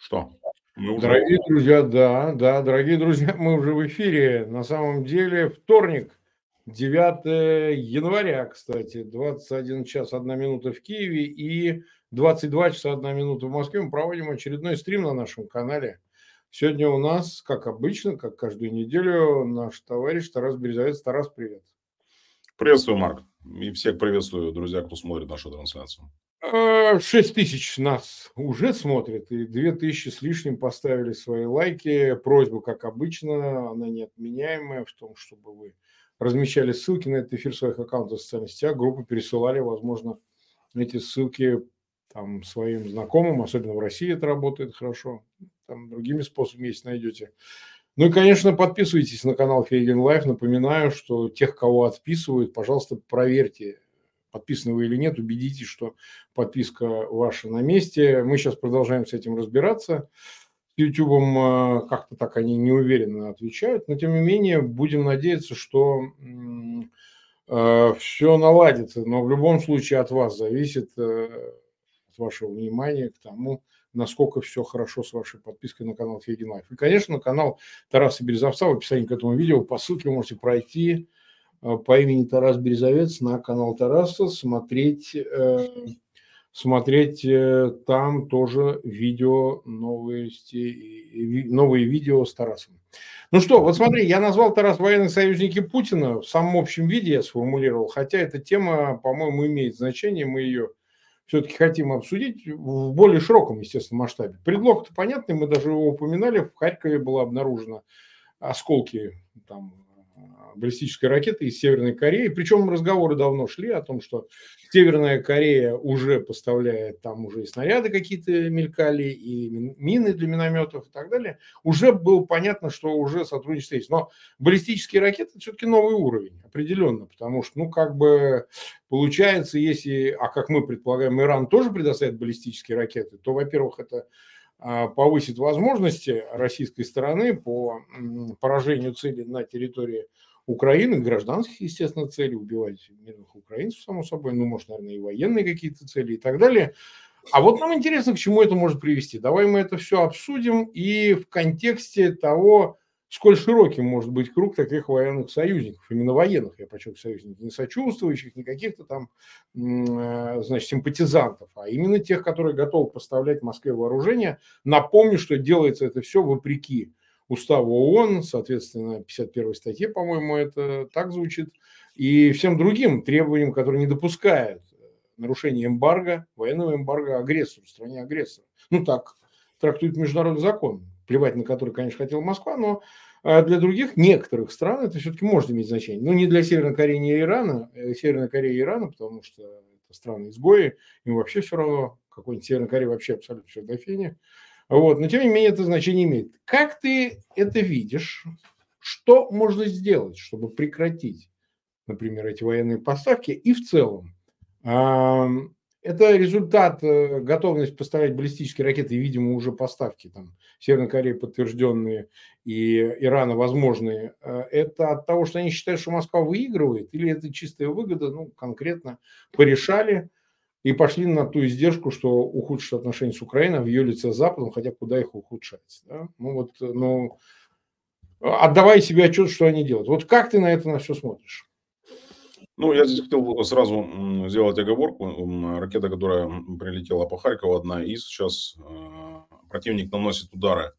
Что? Мы уже... Дорогие друзья, да, да, дорогие друзья, мы уже в эфире. На самом деле вторник, 9 января, кстати, 21 час 1 минута в Киеве и 22 часа 1 минута в Москве. Мы проводим очередной стрим на нашем канале. Сегодня у нас, как обычно, как каждую неделю, наш товарищ Тарас Березовец. Тарас, привет. Приветствую, Марк. И всех приветствую, друзья, кто смотрит нашу трансляцию. 6 э, тысяч нас уже смотрят, и 2 тысячи с лишним поставили свои лайки. Просьба, как обычно, она неотменяемая в том, чтобы вы размещали ссылки на этот эфир в своих аккаунтах в социальных сетях, группы пересылали, возможно, эти ссылки там, своим знакомым, особенно в России это работает хорошо, там другими способами, если найдете. Ну и, конечно, подписывайтесь на канал Фейгин Live. Напоминаю, что тех, кого отписывают, пожалуйста, проверьте, подписаны вы или нет, убедитесь, что подписка ваша на месте. Мы сейчас продолжаем с этим разбираться. С YouTube э, как-то так они неуверенно отвечают, но тем не менее будем надеяться, что э, все наладится. Но в любом случае от вас зависит, э, от вашего внимания к тому, насколько все хорошо с вашей подпиской на канал Фейгин Live. И, конечно, на канал Тараса Березовца в описании к этому видео по ссылке вы можете пройти, по имени Тарас Березовец на канал Тараса, смотреть, э, смотреть э, там тоже видео, новости, новые видео с Тарасом. Ну что, вот смотри, я назвал Тарас военные союзники Путина в самом общем виде я сформулировал, хотя эта тема, по-моему, имеет значение, мы ее все-таки хотим обсудить в более широком, естественно, масштабе. Предлог-то понятный, мы даже его упоминали, в Харькове было обнаружено осколки там, баллистической ракеты из Северной Кореи. Причем разговоры давно шли о том, что Северная Корея уже поставляет, там уже и снаряды какие-то мелькали, и мины для минометов и так далее. Уже было понятно, что уже сотрудничество есть. Но баллистические ракеты все-таки новый уровень, определенно, потому что, ну, как бы получается, если, а как мы предполагаем, Иран тоже предоставит баллистические ракеты, то, во-первых, это а, повысит возможности российской стороны по поражению цели на территории Украины, гражданских, естественно, целей, убивать мирных украинцев, само собой, ну, может, наверное, и военные какие-то цели и так далее. А вот нам интересно, к чему это может привести. Давай мы это все обсудим и в контексте того, сколь широким может быть круг таких военных союзников, именно военных, я подчеркиваю, союзников, не сочувствующих, не каких-то там, э, значит, симпатизантов, а именно тех, которые готовы поставлять Москве вооружение. Напомню, что делается это все вопреки уставу ООН, соответственно, 51 статье, по-моему, это так звучит, и всем другим требованиям, которые не допускают нарушения эмбарго, военного эмбарго агрессору, стране агрессора. Ну так трактует международный закон, плевать на который, конечно, хотела Москва, но а для других, некоторых стран это все-таки может иметь значение. Но не для Северной Кореи, не Ирана, э, Северной Кореи и Ирана, потому что это страны-изгои, им вообще все равно, какой-нибудь Северной Корее вообще абсолютно все до фени. Вот. Но тем не менее это значение имеет. Как ты это видишь? Что можно сделать, чтобы прекратить, например, эти военные поставки? И в целом, это результат э, готовности поставлять баллистические ракеты, видимо, уже поставки там Северной Кореи подтвержденные и Ирана возможные. Э, это от того, что они считают, что Москва выигрывает, или это чистая выгода, ну, конкретно порешали, и пошли на ту издержку, что ухудшит отношения с Украиной в ее лице с Западом, хотя куда их ухудшать. Да? Ну вот, ну, отдавая себе отчет, что они делают. Вот как ты на это на все смотришь? Ну, я здесь хотел сразу сделать оговорку. Ракета, которая прилетела по Харькову, одна из. Сейчас э, противник наносит удары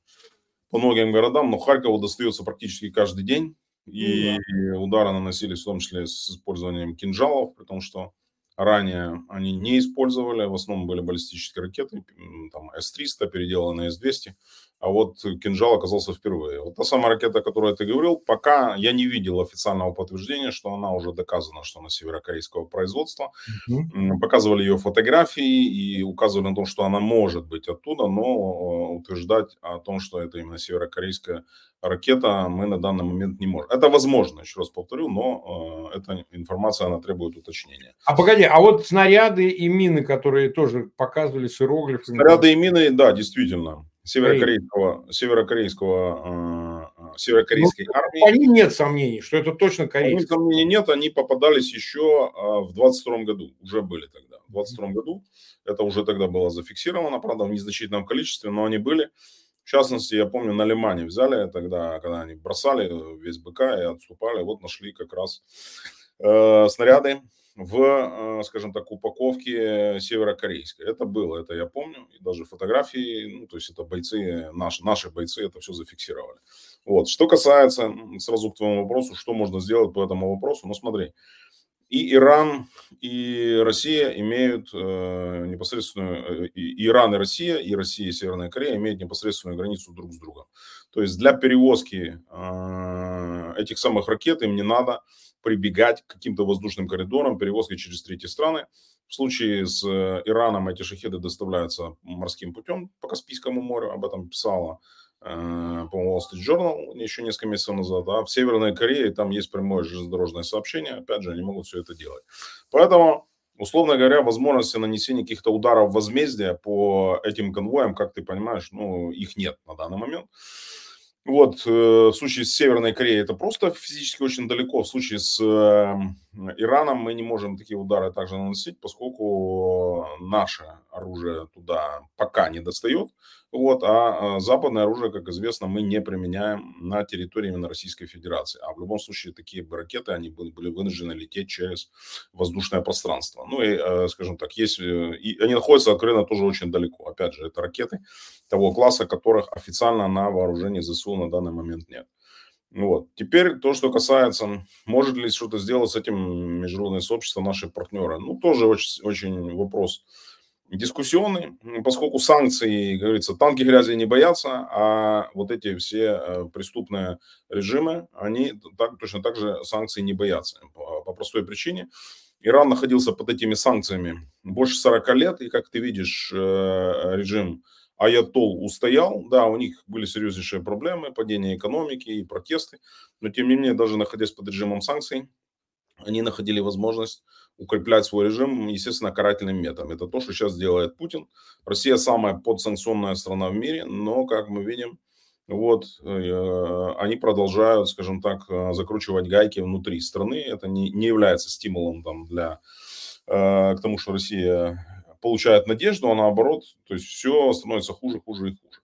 по многим городам, но Харькову достается практически каждый день. И да. удары наносились в том числе с использованием кинжалов, потому что ранее они не использовали, в основном были баллистические ракеты, там С-300, переделанные С-200, а вот кинжал оказался впервые. Вот та самая ракета, о которой ты говорил, пока я не видел официального подтверждения, что она уже доказана, что она северокорейского производства. Угу. Показывали ее фотографии и указывали на то, что она может быть оттуда, но э, утверждать о том, что это именно северокорейская ракета, мы на данный момент не можем. Это возможно, еще раз повторю, но э, эта информация, она требует уточнения. А погоди, а вот снаряды и мины, которые тоже показывали с иероглифами? Снаряды и мины, да, действительно северокорейского, северокорейского э, северокорейской ну, армии. По ним нет сомнений, что это точно корейцы. По сомнений нет, они попадались еще в 22 году, уже были тогда. В 22 году это уже тогда было зафиксировано, правда, в незначительном количестве, но они были. В частности, я помню, на Лимане взяли тогда, когда они бросали весь БК и отступали, вот нашли как раз э, снаряды в, э, скажем так, упаковке северокорейской. Это было, это я помню, и даже фотографии, ну, то есть это бойцы, наши, наши бойцы это все зафиксировали. Вот. Что касается, сразу к твоему вопросу, что можно сделать по этому вопросу, ну, смотри, и Иран, и Россия имеют э, непосредственную, э, и Иран и Россия, и Россия и Северная Корея имеют непосредственную границу друг с другом. То есть для перевозки э, этих самых ракет им не надо прибегать к каким-то воздушным коридорам, перевозки через третьи страны. В случае с э, Ираном эти шахеды доставляются морским путем по Каспийскому морю, об этом писала Э, по-моему, Wall Street Journal еще несколько месяцев назад, а в Северной Корее там есть прямое железнодорожное сообщение, опять же, они могут все это делать. Поэтому, условно говоря, возможности нанесения каких-то ударов возмездия по этим конвоям, как ты понимаешь, ну, их нет на данный момент. Вот, э, в случае с Северной Кореей это просто физически очень далеко. В случае с э, Ираном мы не можем такие удары также наносить, поскольку наше оружие туда пока не достает. Вот, а, а западное оружие, как известно, мы не применяем на территории именно Российской Федерации. А в любом случае такие ракеты, они были, были вынуждены лететь через воздушное пространство. Ну и, э, скажем так, есть, э, и они находятся откровенно тоже очень далеко. Опять же, это ракеты того класса, которых официально на вооружении ЗСУ на данный момент нет. Вот. Теперь то, что касается, может ли что-то сделать с этим международное сообщество, наши партнеры. Ну, тоже очень, очень вопрос дискуссионный, поскольку санкции, говорится, танки грязи не боятся, а вот эти все э, преступные режимы, они так, точно так же санкции не боятся. По, по простой причине. Иран находился под этими санкциями больше 40 лет, и, как ты видишь, э, режим Аятол устоял. Да, у них были серьезнейшие проблемы, падение экономики и протесты, но тем не менее, даже находясь под режимом санкций, они находили возможность укреплять свой режим, естественно, карательным методом. Это то, что сейчас делает Путин. Россия самая подсанкционная страна в мире, но, как мы видим, вот, э, они продолжают, скажем так, э, закручивать гайки внутри страны. Это не, не является стимулом там, для, э, к тому, что Россия получает надежду, а наоборот, то есть все становится хуже, хуже и хуже.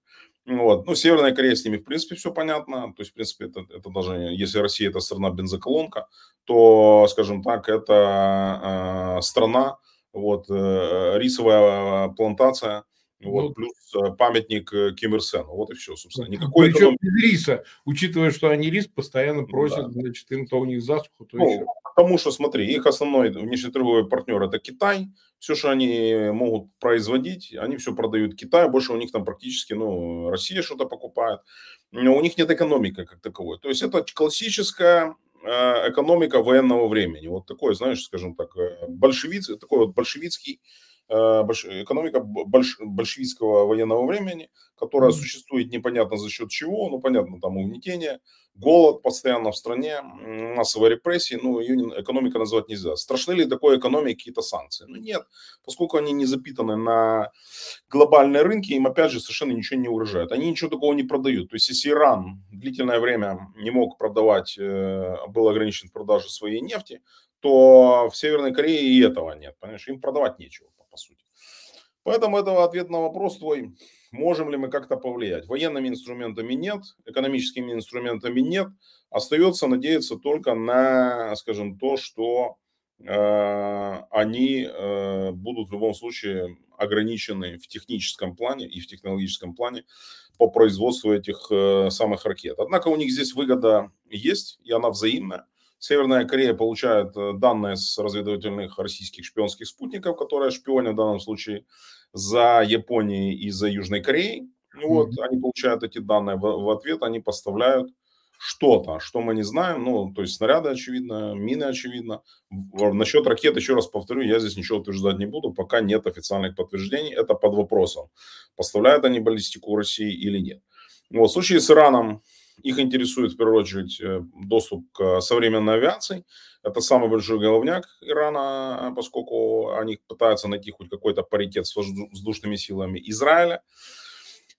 Вот. Ну, Северная Корея с ними, в принципе, все понятно. То есть, в принципе, это, это даже, если Россия это страна бензоколонка, то, скажем так, это э, страна, вот, э, рисовая плантация, вот, ну, плюс э, памятник э, Ким Ир Сену. Вот и все, собственно. Никакой Причем эконом... без риса, учитывая, что они рис постоянно просят, да. значит, им то у них засуху, то ну, еще. Потому что, смотри, их основной внешнеторговый партнер – это Китай, все, что они могут производить, они все продают Китаю, больше у них там практически, ну, Россия что-то покупает, но у них нет экономики как таковой. То есть это классическая экономика военного времени. Вот такой, знаешь, скажем так, большевиц, такой вот большевицкий экономика больш, большевистского военного времени, которая существует непонятно за счет чего, ну, понятно, там угнетение, голод постоянно в стране, массовые репрессии, ну, ее экономика назвать нельзя. Страшны ли такой экономике какие-то санкции? Ну, нет, поскольку они не запитаны на глобальные рынки, им, опять же, совершенно ничего не угрожает. Они ничего такого не продают. То есть, если Иран длительное время не мог продавать, э, был ограничен в продаже своей нефти, то в Северной Корее и этого нет, понимаешь, им продавать нечего. Поэтому это ответ на вопрос твой Можем ли мы как-то повлиять? Военными инструментами нет, экономическими инструментами нет. Остается надеяться только на, скажем, то, что э, они э, будут в любом случае ограничены в техническом плане и в технологическом плане по производству этих э, самых ракет. Однако у них здесь выгода есть, и она взаимная. Северная Корея получает э, данные с разведывательных российских шпионских спутников, которые шпионят в данном случае за Японией и за Южной Кореей. Вот, mm-hmm. они получают эти данные, в, в ответ они поставляют что-то, что мы не знаем, ну, то есть снаряды, очевидно, мины, очевидно. Насчет ракет, еще раз повторю, я здесь ничего утверждать не буду, пока нет официальных подтверждений, это под вопросом, поставляют они баллистику России или нет. Вот, в случае с Ираном их интересует в первую очередь э, доступ к современной авиации. Это самый большой головняк Ирана, поскольку они пытаются найти хоть какой-то паритет с воздушными силами Израиля.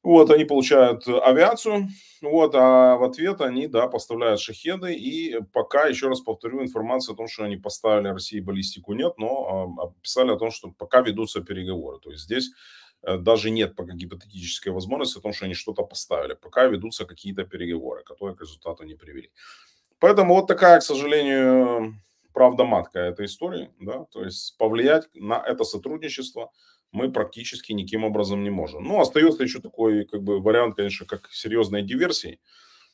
Вот, они получают авиацию, вот, а в ответ они, да, поставляют шахеды, и пока, еще раз повторю, информация о том, что они поставили России баллистику нет, но э, писали о том, что пока ведутся переговоры, то есть здесь даже нет пока гипотетической возможности о том, что они что-то поставили, пока ведутся какие-то переговоры, которые к результату не привели. Поэтому вот такая, к сожалению, правда матка этой истории, да, то есть повлиять на это сотрудничество мы практически никаким образом не можем. Ну, остается еще такой, как бы, вариант, конечно, как серьезной диверсии,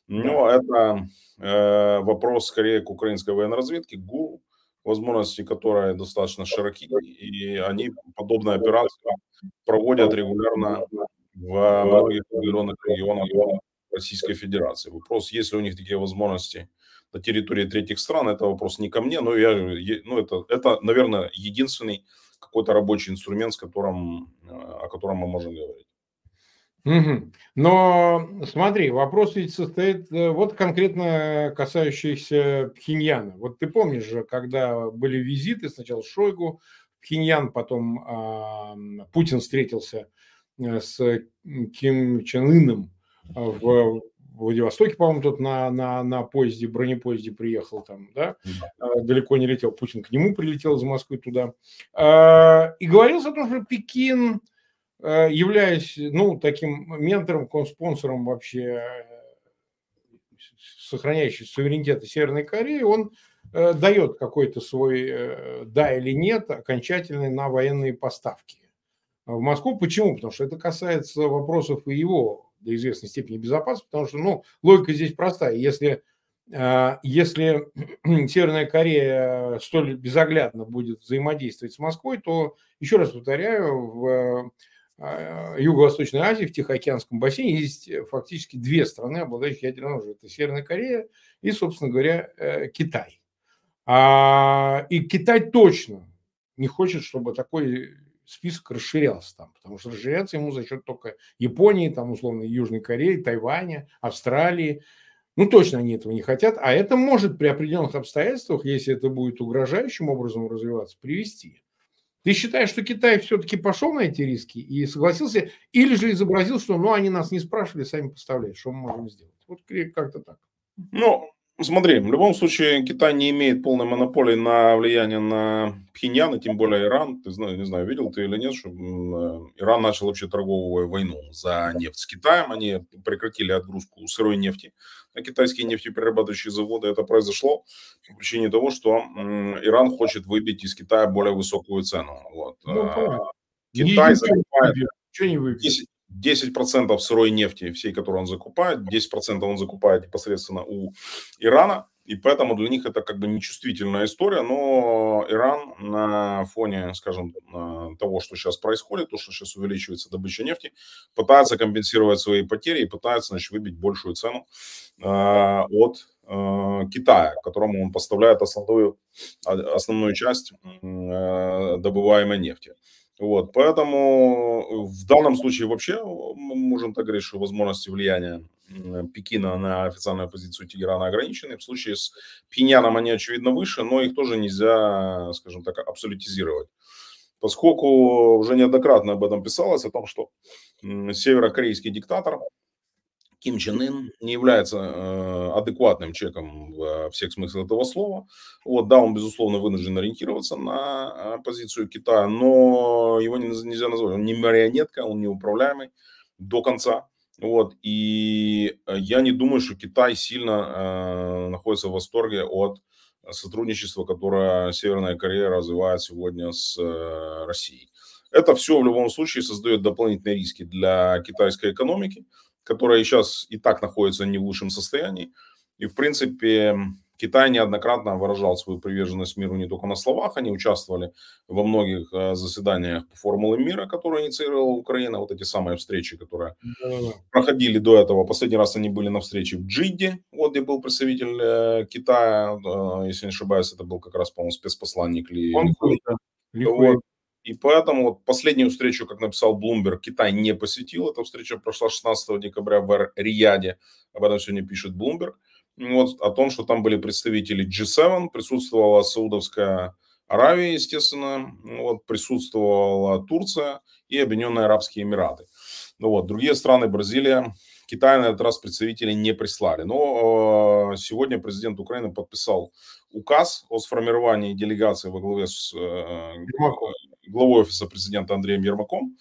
но да. это э, вопрос скорее к украинской военной разведке, ГУ, возможности которой достаточно широки, и они подобные операции проводят регулярно в многих определенных регионах Российской Федерации. Вопрос, есть ли у них такие возможности на территории третьих стран, это вопрос не ко мне, но я, ну, это, это, наверное, единственный какой-то рабочий инструмент, с которым, э, о котором мы можем говорить. Угу. Но смотри, вопрос ведь состоит э, вот конкретно касающийся Пхеньяна. Вот ты помнишь же, когда были визиты, сначала Шойгу в Пхеньян, потом э, Путин встретился э, с Ким Чен Ыном в Владивостоке, по-моему, тут на, на, на поезде, бронепоезде приехал там, да, да. далеко не летел, Путин к нему прилетел из Москвы туда. И говорилось о том, что Пекин, являясь, ну, таким ментором, спонсором вообще сохраняющий суверенитет Северной Кореи, он э, дает какой-то свой э, да или нет окончательный на военные поставки в Москву. Почему? Потому что это касается вопросов и его до известной степени безопасности, потому что, ну, логика здесь простая. Если, если Северная Корея столь безоглядно будет взаимодействовать с Москвой, то, еще раз повторяю, в Юго-Восточной Азии, в Тихоокеанском бассейне есть фактически две страны, обладающие ядерным оружием. Это Северная Корея и, собственно говоря, э, Китай. А, и Китай точно не хочет, чтобы такой список расширялся там, потому что расширяться ему за счет только Японии, там, условно, Южной Кореи, Тайваня, Австралии. Ну, точно они этого не хотят, а это может при определенных обстоятельствах, если это будет угрожающим образом развиваться, привести. Ты считаешь, что Китай все-таки пошел на эти риски и согласился, или же изобразил, что ну они нас не спрашивали, сами поставляют, что мы можем сделать? Вот как-то так. Ну, Смотри, в любом случае Китай не имеет полной монополии на влияние на Пхеньян, и тем более Иран. Ты знаешь, не знаю, видел ты или нет, что э, Иран начал вообще торговую войну за нефть с Китаем. Они прекратили отгрузку сырой нефти на китайские нефтеперерабатывающие заводы. Это произошло по причине того, что Иран хочет выбить из Китая более высокую цену. Вот. Ну, а, Китай закупает... Ничего не выбьет. 10% сырой нефти, всей, которую он закупает, 10% он закупает непосредственно у Ирана, и поэтому для них это как бы нечувствительная история, но Иран на фоне, скажем, того, что сейчас происходит, то, что сейчас увеличивается добыча нефти, пытается компенсировать свои потери и пытается, значит, выбить большую цену э, от э, Китая, которому он поставляет основную, основную часть э, добываемой нефти. Вот, поэтому в данном случае вообще мы можем так говорить, что возможности влияния Пекина на официальную позицию Тегерана ограничены. В случае с Пиняном они, очевидно, выше, но их тоже нельзя, скажем так, абсолютизировать. Поскольку уже неоднократно об этом писалось, о том, что северокорейский диктатор Ким Чен Ын не является э, адекватным человеком во всех смыслах этого слова. Вот, да, он, безусловно, вынужден ориентироваться на э, позицию Китая, но его нельзя назвать. Он не марионетка, он не управляемый до конца. Вот, и э, я не думаю, что Китай сильно э, находится в восторге от сотрудничества, которое Северная Корея развивает сегодня с э, Россией. Это все в любом случае создает дополнительные риски для китайской экономики которая сейчас и так находится не в лучшем состоянии. И, в принципе, Китай неоднократно выражал свою приверженность миру не только на словах, они участвовали во многих э, заседаниях по формуле мира, которые инициировала Украина, вот эти самые встречи, которые Да-да-да. проходили до этого. Последний раз они были на встрече в Джидде, вот где был представитель э, Китая, э, если не ошибаюсь, это был как раз, по-моему, спецпосланник Ли. Он. Вот. И поэтому вот последнюю встречу, как написал Блумберг, Китай не посетил. Эта встреча прошла 16 декабря в Рияде. Об этом сегодня пишет Блумберг. Вот, о том, что там были представители G7, присутствовала Саудовская Аравия, естественно, вот, присутствовала Турция и Объединенные Арабские Эмираты. Ну вот, другие страны, Бразилия, Китай на этот раз представителей не прислали. Но э, сегодня президент Украины подписал указ о сформировании делегации во главе с э, главой офиса президента Андреем Ермаком.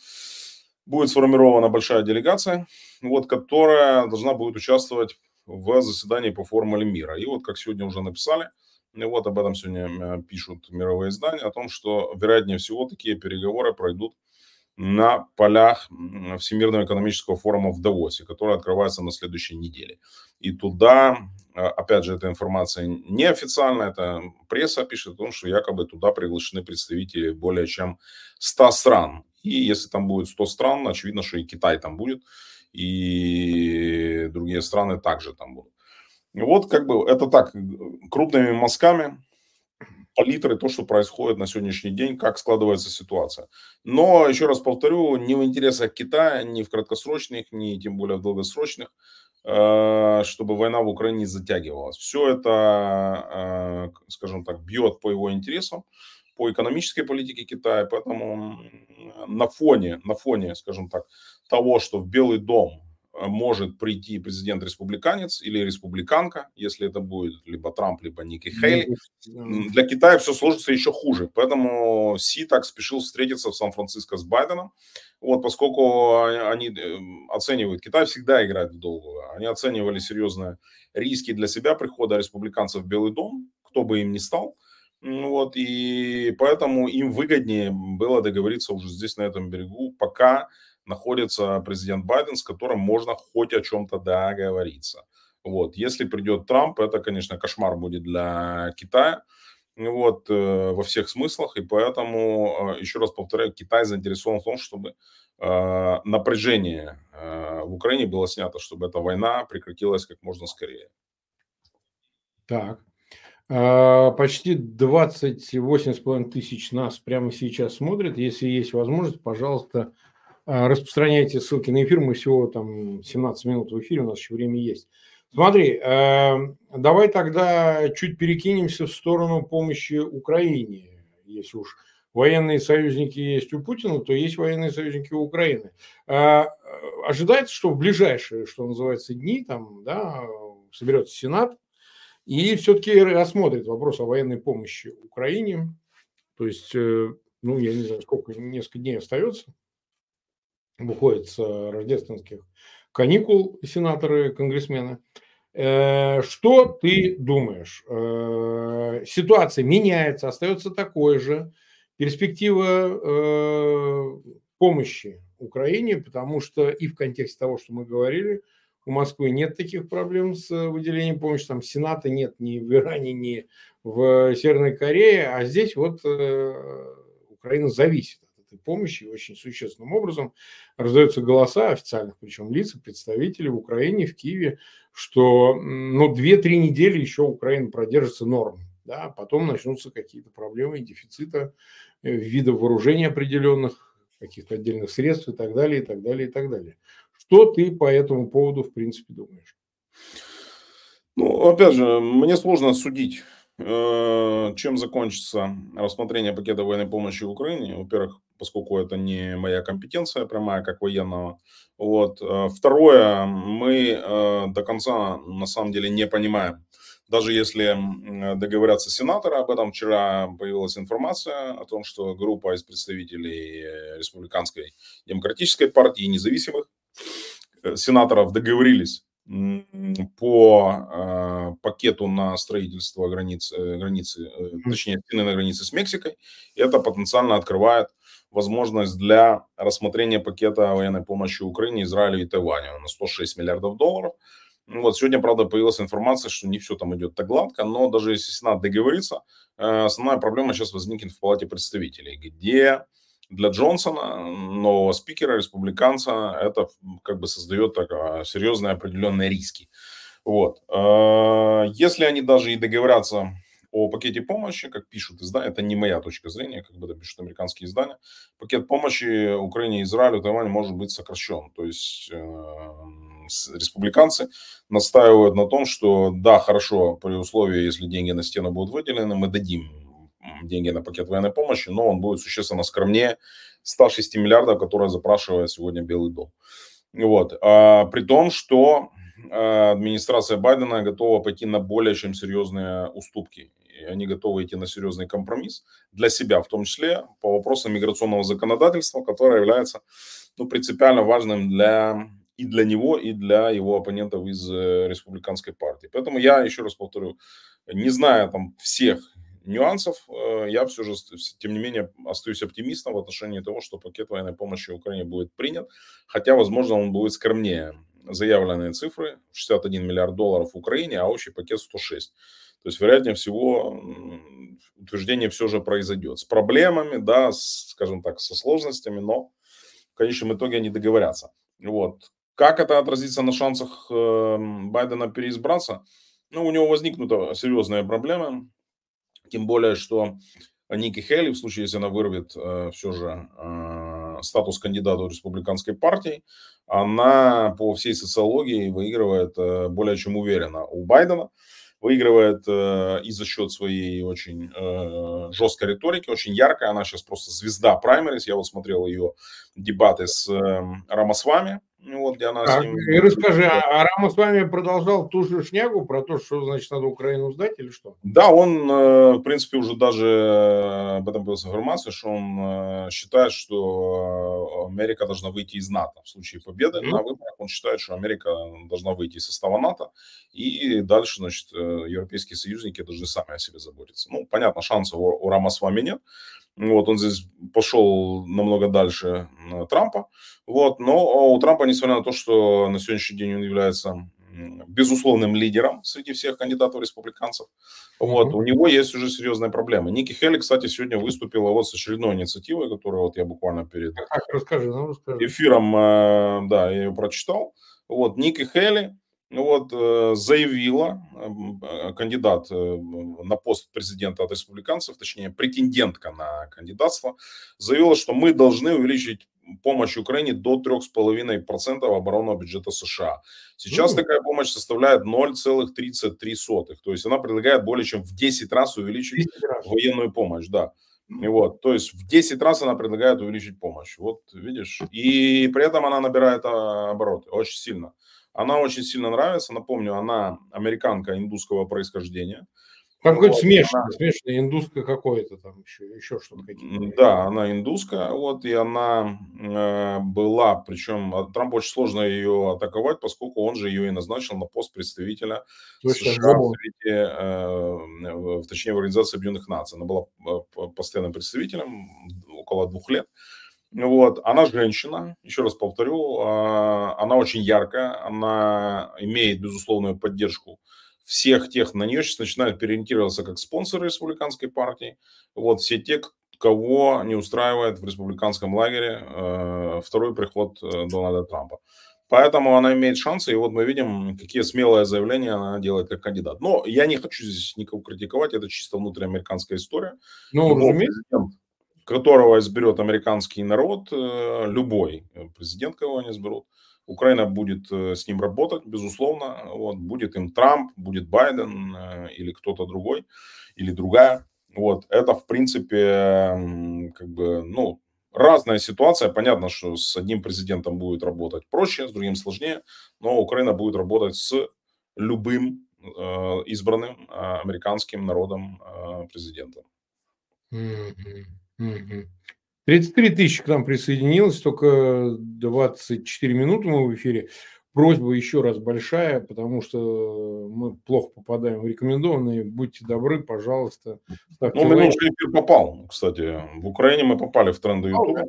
Будет сформирована большая делегация, вот, которая должна будет участвовать в заседании по формуле мира. И вот, как сегодня уже написали, и вот об этом сегодня э, пишут мировые издания, о том, что, вероятнее всего, такие переговоры пройдут на полях Всемирного экономического форума в Давосе, который открывается на следующей неделе. И туда, э, опять же, эта информация неофициальная, это пресса пишет о том, что якобы туда приглашены представители более чем 100 стран. И если там будет 100 стран, очевидно, что и Китай там будет, и другие страны также там будут. Вот как бы это так, крупными мазками палитры то, что происходит на сегодняшний день, как складывается ситуация. Но, еще раз повторю, не в интересах Китая, ни в краткосрочных, ни тем более в долгосрочных, э, чтобы война в Украине затягивалась. Все это, э, скажем так, бьет по его интересам, по экономической политике Китая, поэтому на фоне, на фоне, скажем так, того, что в Белый дом может прийти президент-республиканец или республиканка, если это будет либо Трамп, либо Ники Хейли. Для Китая все сложится еще хуже. Поэтому Си так спешил встретиться в Сан-Франциско с Байденом. Вот, поскольку они э, оценивают, Китай всегда играет в долгую. Они оценивали серьезные риски для себя прихода республиканцев в Белый дом, кто бы им ни стал. Вот, и поэтому им выгоднее было договориться уже здесь, на этом берегу, пока находится президент Байден, с которым можно хоть о чем-то договориться. Вот. Если придет Трамп, это, конечно, кошмар будет для Китая вот, э, во всех смыслах. И поэтому, э, еще раз повторяю, Китай заинтересован в том, чтобы э, напряжение в Украине было снято, чтобы эта война прекратилась как можно скорее. Так. А, почти 28,5 тысяч нас прямо сейчас смотрят. Если есть возможность, пожалуйста, распространяйте ссылки на эфир. Мы всего там 17 минут в эфире, у нас еще время есть. Смотри, эм, давай тогда чуть перекинемся в сторону помощи Украине. Если уж военные союзники есть у Путина, то есть военные союзники у Украины. А, ожидается, что в ближайшие, что называется, дни там, да, соберется Сенат и все-таки рассмотрит вопрос о военной помощи Украине. То есть, э, ну, я не знаю, сколько, несколько дней остается выходят с э, рождественских каникул сенаторы, конгрессмены. Э, что ты думаешь? Э, ситуация меняется, остается такой же. Перспектива помощи Украине, потому что и в контексте того, что мы говорили, у Москвы нет таких проблем с выделением помощи, там Сената нет ни в Иране, ни в Северной Корее, а здесь вот Украина зависит этой помощи очень существенным образом. Раздаются голоса официальных, причем лиц, представителей в Украине, в Киеве, что ну, 2-3 недели еще Украина продержится норм. Да, потом начнутся какие-то проблемы дефицита э, видов вооружений определенных, каких-то отдельных средств и так далее, и так далее, и так далее. Что ты по этому поводу, в принципе, думаешь? Ну, опять же, мне сложно судить Э, чем закончится рассмотрение пакета военной помощи Украине? Во-первых, поскольку это не моя компетенция прямая, как военного. Вот. Э, второе, мы э, до конца на самом деле не понимаем, даже если договорятся сенаторы, об этом вчера появилась информация о том, что группа из представителей Республиканской демократической партии независимых сенаторов договорились по э, пакету на строительство границ, э, границы, э, точнее, стены на границе с Мексикой. Это потенциально открывает возможность для рассмотрения пакета военной помощи Украине, Израилю и Тайваню на 106 миллиардов долларов. Ну вот сегодня, правда, появилась информация, что не все там идет так гладко, но даже если Сенат договорится, э, основная проблема сейчас возникнет в Палате представителей, где для Джонсона, нового спикера, республиканца, это как бы создает так, а, серьезные определенные риски. Вот. А, если они даже и договорятся о пакете помощи, как пишут издания, это не моя точка зрения, как бы это пишут американские издания, пакет помощи Украине, Израилю, Тайваню может быть сокращен. То есть э, республиканцы настаивают на том, что да, хорошо, при условии, если деньги на стену будут выделены, мы дадим деньги на пакет военной помощи, но он будет существенно скромнее 106 миллиардов, которые запрашивает сегодня Белый дом. Вот. А, при том, что а, администрация Байдена готова пойти на более чем серьезные уступки. И они готовы идти на серьезный компромисс для себя, в том числе по вопросам миграционного законодательства, которое является ну, принципиально важным для и для него, и для его оппонентов из э, республиканской партии. Поэтому я, еще раз повторю, не зная там всех нюансов, э, я все же, тем не менее, остаюсь оптимистом в отношении того, что пакет военной помощи Украине будет принят, хотя, возможно, он будет скромнее. Заявленные цифры 61 миллиард долларов Украине, а общий пакет 106. То есть, вероятнее всего, утверждение все же произойдет. С проблемами, да, с, скажем так, со сложностями, но в конечном итоге они договорятся. Вот. Как это отразится на шансах эм, Байдена переизбраться? Ну, у него возникнут серьезные проблемы. Тем более, что Ники Хелли, в случае, если она вырвет э, все же э, статус кандидата республиканской партии, она по всей социологии выигрывает э, более чем уверенно у Байдена выигрывает э, и за счет своей очень э, жесткой риторики, очень яркой. Она сейчас просто звезда праймерис. Я вот смотрел ее дебаты с э, Рамасвами, ну, вот где она с ним... И расскажи, а, а Рама с вами продолжал ту же шнягу про то, что, значит, надо Украину сдать или что? Да, он, э, в принципе, уже даже э, об этом появилась информация, что он э, считает, что Америка должна выйти из НАТО. В случае победы mm-hmm. на выборах он считает, что Америка должна выйти из состава НАТО, и дальше, значит, европейские союзники должны сами о себе заботиться. Ну, понятно, шансов у, у Рама с вами нет. Вот, он здесь пошел намного дальше Трампа. Вот, но у Трампа, несмотря на то, что на сегодняшний день он является безусловным лидером среди всех кандидатов республиканцев. Вот, mm-hmm. у него есть уже серьезные проблемы. Ники Хелли, кстати, сегодня выступила вот с очередной инициативой, которую вот я буквально перед расскажи, ну, расскажи. эфиром, э, да, я ее прочитал. Вот, Ники Хелли, вот, э, заявила э, кандидат э, на пост президента от республиканцев, точнее, претендентка на кандидатство, заявила, что мы должны увеличить помощь Украине до 3,5% оборонного бюджета США. Сейчас mm. такая помощь составляет 0,33. То есть она предлагает более чем в 10 раз увеличить 10 раз. военную помощь. Да. И вот, то есть в 10 раз она предлагает увеличить помощь. Вот видишь. И при этом она набирает а, обороты очень сильно. Она очень сильно нравится. Напомню, она американка индусского происхождения. Какой-то вот, смешанный, она... смешанный, индусское какое-то там еще, еще что-то какие-то. Да, она индусская, вот, и она э, была, причем а, Трамп очень сложно ее атаковать, поскольку он же ее и назначил на пост представителя Слушай, США в, Совете, э, точнее, в Организации Объединенных Наций. Она была э, постоянным представителем около двух лет. Вот, она женщина, еще раз повторю, а, она очень яркая, она имеет безусловную поддержку всех тех, на нее сейчас начинают переориентироваться как спонсоры республиканской партии. Вот все те, кого не устраивает в республиканском лагере э, второй приход э, Дональда Трампа. Поэтому она имеет шансы, и вот мы видим, какие смелые заявления она делает как кандидат. Но я не хочу здесь никого критиковать, это чисто внутриамериканская история. Ну, разумеется которого изберет американский народ, э, любой президент, кого они изберут, Украина будет э, с ним работать, безусловно. Вот, будет им Трамп, будет Байден э, или кто-то другой, или другая. Вот, это, в принципе, как бы, ну, разная ситуация. Понятно, что с одним президентом будет работать проще, с другим сложнее, но Украина будет работать с любым избранным американским народом президентом. Mm-hmm. 33 тысячи к нам присоединилось, только 24 минуты мы в эфире. Просьба еще раз большая, потому что мы плохо попадаем в рекомендованные. Будьте добры, пожалуйста. Ну, минутный эфир попал, кстати. В Украине мы попали в тренды Ютуба.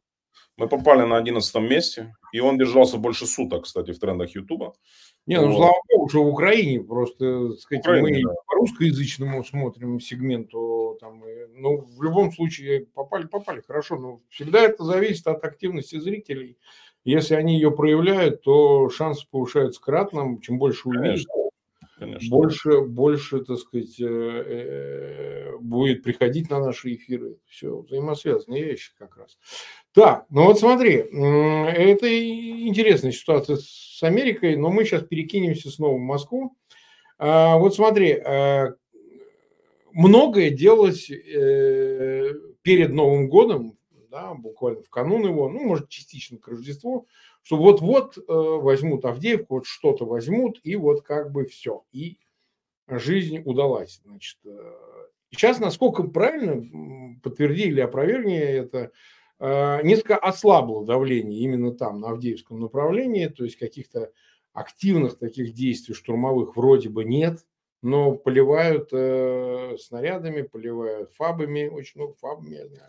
Мы попали на 11 месте, и он держался больше суток, кстати, в трендах Ютуба. Не, ну, вот. слава богу, что в Украине просто, так сказать, Украине, мы да. по русскоязычному смотрим сегменту, там, и, ну, в любом случае попали, попали, хорошо, но всегда это зависит от активности зрителей. Если они ее проявляют, то шансы повышаются кратно, чем больше Конечно. больше, больше, так сказать, э, э, будет приходить на наши эфиры. Все взаимосвязанные вещи как раз. Так, ну вот смотри, это интересная ситуация с Америкой, но мы сейчас перекинемся снова в Москву. А, вот смотри, многое делалось э, перед Новым годом, да, буквально в канун его, ну, может, частично к Рождеству, что вот-вот э, возьмут Авдеевку, вот что-то возьмут, и вот как бы все. И жизнь удалась. Значит, э, сейчас, насколько правильно, подтверди или опровергни это, несколько ослабло давление именно там, на Авдеевском направлении, то есть каких-то активных таких действий штурмовых вроде бы нет, но поливают э, снарядами, поливают фабами, очень много фабами, я знаю.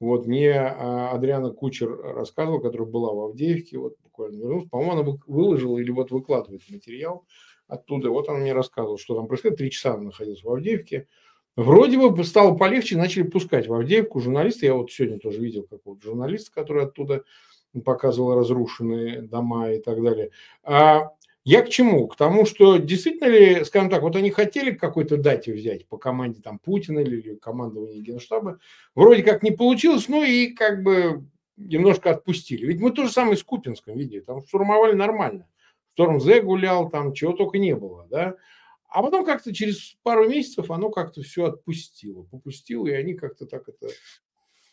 Вот мне а, Адриана Кучер рассказывал, которая была в Авдеевке, вот буквально вернулся, по-моему, она выложила или вот выкладывает материал оттуда. Вот она мне рассказывала, что там происходит. Три часа она находилась в Авдеевке. Вроде бы стало полегче, начали пускать в Авдеевку журналисты. Я вот сегодня тоже видел какого-то журналиста, который оттуда показывал разрушенные дома и так далее. А я к чему? К тому, что действительно ли, скажем так, вот они хотели какой-то дате взять по команде там Путина или, командования Генштаба, вроде как не получилось, ну и как бы немножко отпустили. Ведь мы то же самое с Купинском видели, там штурмовали нормально. Шторм З гулял, там чего только не было, да. А потом как-то через пару месяцев оно как-то все отпустило, попустило, и они как-то так это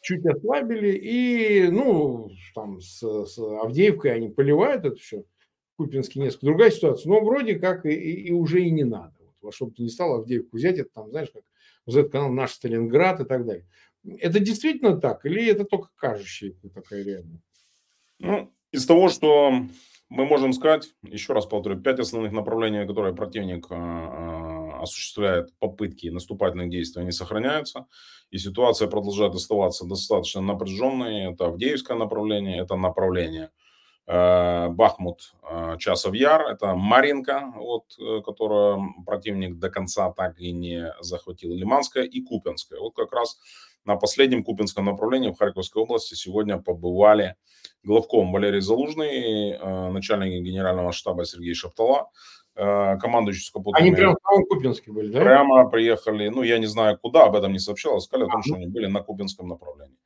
чуть ослабили, и, ну, там с, с Авдеевкой они поливают это все, Купинский несколько другая ситуация, но вроде как и, и, и уже и не надо. Вот, во что бы то ни стало Авдеевку взять, это там, знаешь, как Z-канал «Наш Сталинград» и так далее. Это действительно так или это только кажущаяся такая реальность? Ну, из того, что мы можем сказать, еще раз повторю, пять основных направлений, которые противник а, а, осуществляет попытки наступательных действий, они сохраняются. И ситуация продолжает оставаться достаточно напряженной. Это Авдеевское направление, это направление э, Бахмут, э, Часов Яр, это Маринка, вот, э, которую противник до конца так и не захватил, Лиманская и Купенская. Вот как раз на последнем Купинском направлении в Харьковской области сегодня побывали главком Валерий Залужный, э, начальник генерального штаба Сергей Шаптала, э, командующий сухопутными... Они прямо в Купинске были, да? Прямо приехали, ну, я не знаю куда, об этом не сообщалось, сказали о том, что они были на Купинском направлении.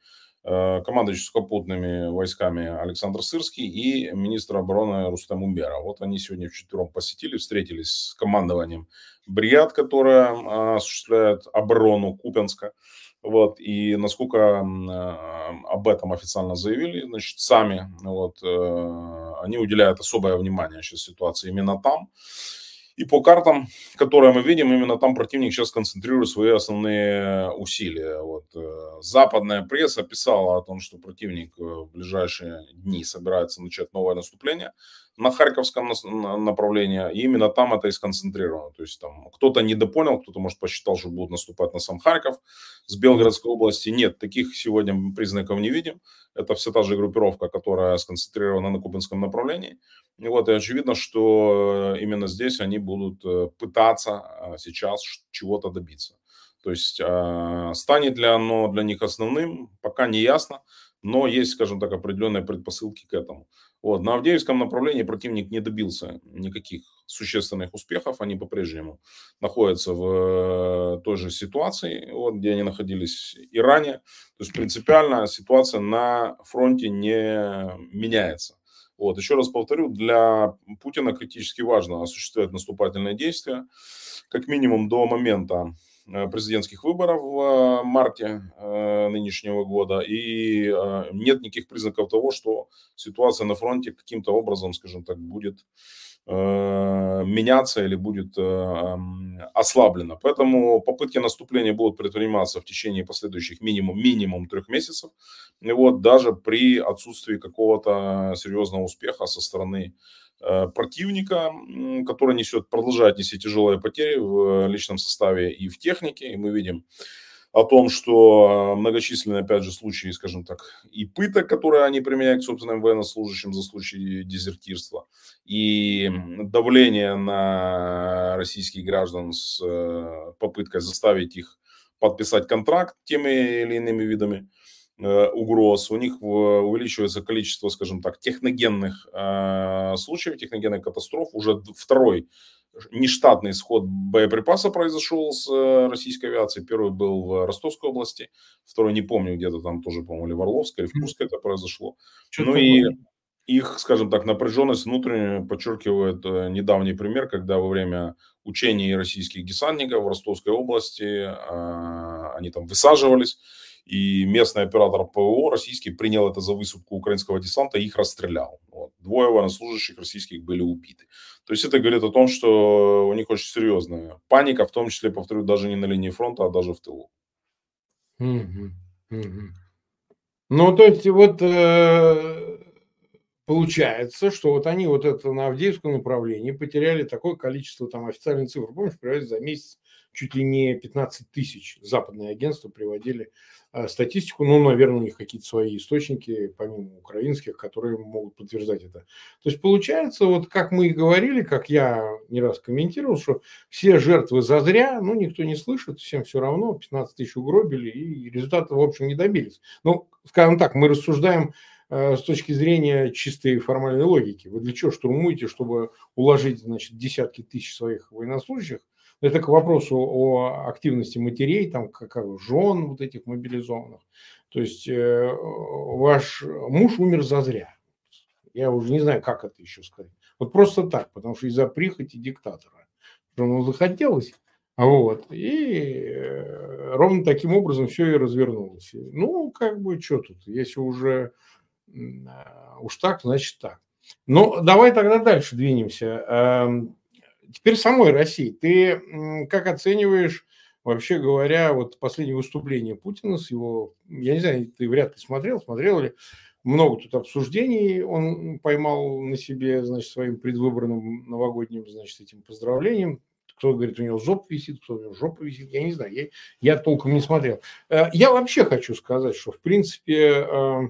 Э, командующий сухопутными войсками Александр Сырский и министр обороны Рустам Умбера. Вот они сегодня вчетвером посетили, встретились с командованием бригад, которая осуществляет оборону Купенска. Вот, и насколько об этом официально заявили, значит, сами, вот, э, они уделяют особое внимание сейчас ситуации именно там. И по картам, которые мы видим, именно там противник сейчас концентрирует свои основные усилия. Вот, э, западная пресса писала о том, что противник э, в ближайшие дни собирается начать новое наступление на Харьковском направлении, и именно там это и сконцентрировано. То есть там кто-то недопонял, кто-то, может, посчитал, что будут наступать на сам Харьков с Белгородской области. Нет, таких сегодня признаков не видим. Это все та же группировка, которая сконцентрирована на Кубинском направлении. И вот, и очевидно, что именно здесь они будут э, пытаться а, сейчас чего-то добиться. То есть а, станет ли оно для них основным, пока не ясно, но есть, скажем так, определенные предпосылки к этому. Вот. На Авдеевском направлении противник не добился никаких существенных успехов. Они по-прежнему находятся в э, той же ситуации, вот, где они находились и ранее. То есть принципиально ситуация на фронте не меняется. Вот. Еще раз повторю, для Путина критически важно осуществлять наступательные действия, как минимум до момента президентских выборов в э, марте э, нынешнего года, и нет никаких признаков того, что ситуация на фронте каким-то образом, скажем так, будет меняться или будет ослаблена. Поэтому попытки наступления будут предприниматься в течение последующих минимум, минимум трех месяцев. И вот даже при отсутствии какого-то серьезного успеха со стороны Э, противника, который несет, продолжает нести тяжелые потери в личном составе и в технике. И мы видим о том, что многочисленные, опять же, случаи, скажем так, и пыток, которые они применяют к собственным военнослужащим за случаи дезертирства, и давление на российских граждан с э, попыткой заставить их подписать контракт теми или иными видами Э, угроз, у них увеличивается количество, скажем так, техногенных э, случаев, техногенных катастроф. Уже второй нештатный исход боеприпаса произошел с э, российской авиацией. Первый был в Ростовской области, второй не помню, где-то там тоже, по-моему, или в Орловской, или в Курской это произошло. Что ну и их, скажем так, напряженность внутренняя подчеркивает недавний пример, когда во время учений российских десантников в Ростовской области они там высаживались, и местный оператор ПВО российский принял это за высадку украинского десанта и их расстрелял. Вот. Двое военнослужащих российских были убиты. То есть это говорит о том, что у них очень серьезная паника, в том числе, повторю, даже не на линии фронта, а даже в тылу. Ну, то есть вот э, получается, что вот они вот это на Авдеевском направлении потеряли такое количество там официальных цифр. Помнишь, за месяц чуть ли не 15 тысяч западные агентства приводили статистику. Ну, наверное, у них какие-то свои источники, помимо украинских, которые могут подтверждать это. То есть получается, вот как мы и говорили, как я не раз комментировал, что все жертвы зазря, ну, никто не слышит, всем все равно, 15 тысяч угробили и результата, в общем, не добились. Ну, скажем так, мы рассуждаем Э, с точки зрения чистой формальной логики. Вы для чего штурмуете, чтобы уложить значит, десятки тысяч своих военнослужащих? Это к вопросу о активности матерей, там, как жен вот этих мобилизованных. То есть э, ваш муж умер зазря. Я уже не знаю, как это еще сказать. Вот просто так, потому что из-за прихоти диктатора. Ему захотелось, вот. И э, ровно таким образом все и развернулось. Ну, как бы, что тут, если уже а, уж так, значит так. Ну, давай тогда дальше двинемся. Теперь самой России. Ты как оцениваешь, вообще говоря, вот последнее выступление Путина с его, я не знаю, ты вряд ли смотрел, смотрел ли, много тут обсуждений он поймал на себе, значит, своим предвыборным новогодним, значит, этим поздравлением. Кто говорит, у него жопа висит, кто у него жопа висит, я не знаю, я, я толком не смотрел. Э, я вообще хочу сказать, что, в принципе, а,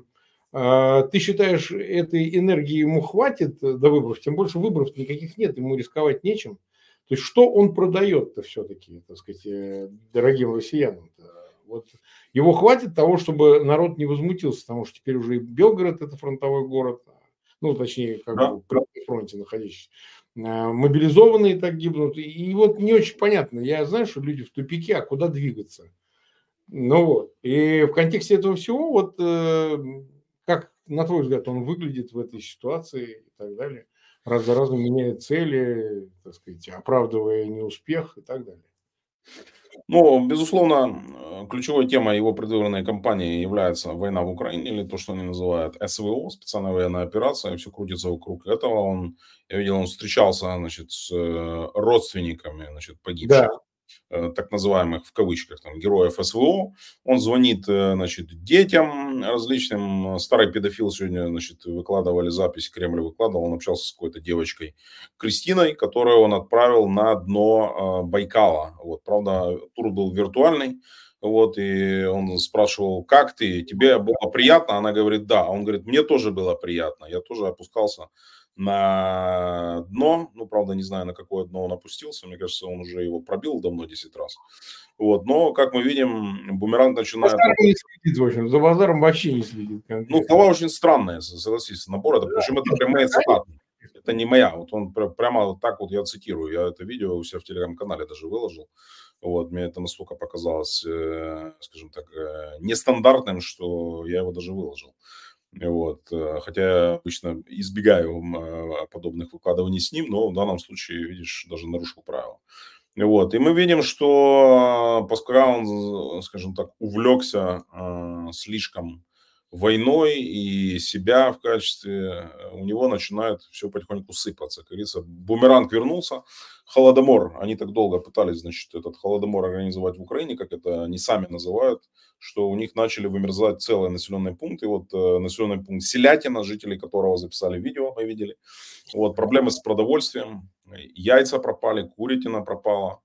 ты считаешь, этой энергии ему хватит до выборов? Тем больше выборов никаких нет, ему рисковать нечем. То есть что он продает-то все-таки, так сказать, э, дорогим россиянам? -то? Вот его хватит того, чтобы народ не возмутился, потому что теперь уже и Белгород это фронтовой город, ну, точнее, как да. бы при фронте находящийся. А, мобилизованные так гибнут. И вот не очень понятно. Я знаю, что люди в тупике, а куда двигаться? Ну вот. И в контексте этого всего вот э, на твой взгляд, он выглядит в этой ситуации и так далее? Раз за разом меняет цели, так сказать, оправдывая неуспех и так далее. Ну, безусловно, ключевой темой его предвыборной кампании является война в Украине, или то, что они называют СВО, специальная военная операция, все крутится вокруг этого. Он, я видел, он встречался, значит, с э, родственниками, значит, погибших. Да. Э, так называемых в кавычках там, героев СВО. Он звонит э, значит, детям различным. Старый педофил сегодня значит, выкладывали запись, Кремль выкладывал. Он общался с какой-то девочкой Кристиной, которую он отправил на дно э, Байкала. Вот, правда, тур был виртуальный. Вот, и он спрашивал, как ты, тебе было приятно? Она говорит, да. Он говорит, мне тоже было приятно. Я тоже опускался на дно. Ну, правда, не знаю, на какое дно он опустился. Мне кажется, он уже его пробил давно 10 раз. Вот. Но, как мы видим, бумеранг начинает... не следит, в общем. За базаром вообще не следит. Конкретно. Ну, слова очень странные, согласись, набор. Это, причем это прямые цитаты. Это не моя. Вот он прямо вот так вот я цитирую. Я это видео у себя в телеграм-канале даже выложил. Вот, мне это настолько показалось, э, скажем так, э, нестандартным, что я его даже выложил. Вот. Э, хотя обычно избегаю а, подобных выкладываний с ним, но в данном случае, видишь, даже нарушил правила. Вот. И мы видим, что поскольку он, скажем так, увлекся э, слишком войной и себя в качестве, у него начинает все потихоньку сыпаться. Как говорится, бумеранг вернулся, холодомор, они так долго пытались, значит, этот холодомор организовать в Украине, как это они сами называют, что у них начали вымерзать целые населенные пункты. Вот э, населенный пункт Селятина, жители которого записали видео, мы видели. Вот проблемы с продовольствием, яйца пропали, курятина пропала,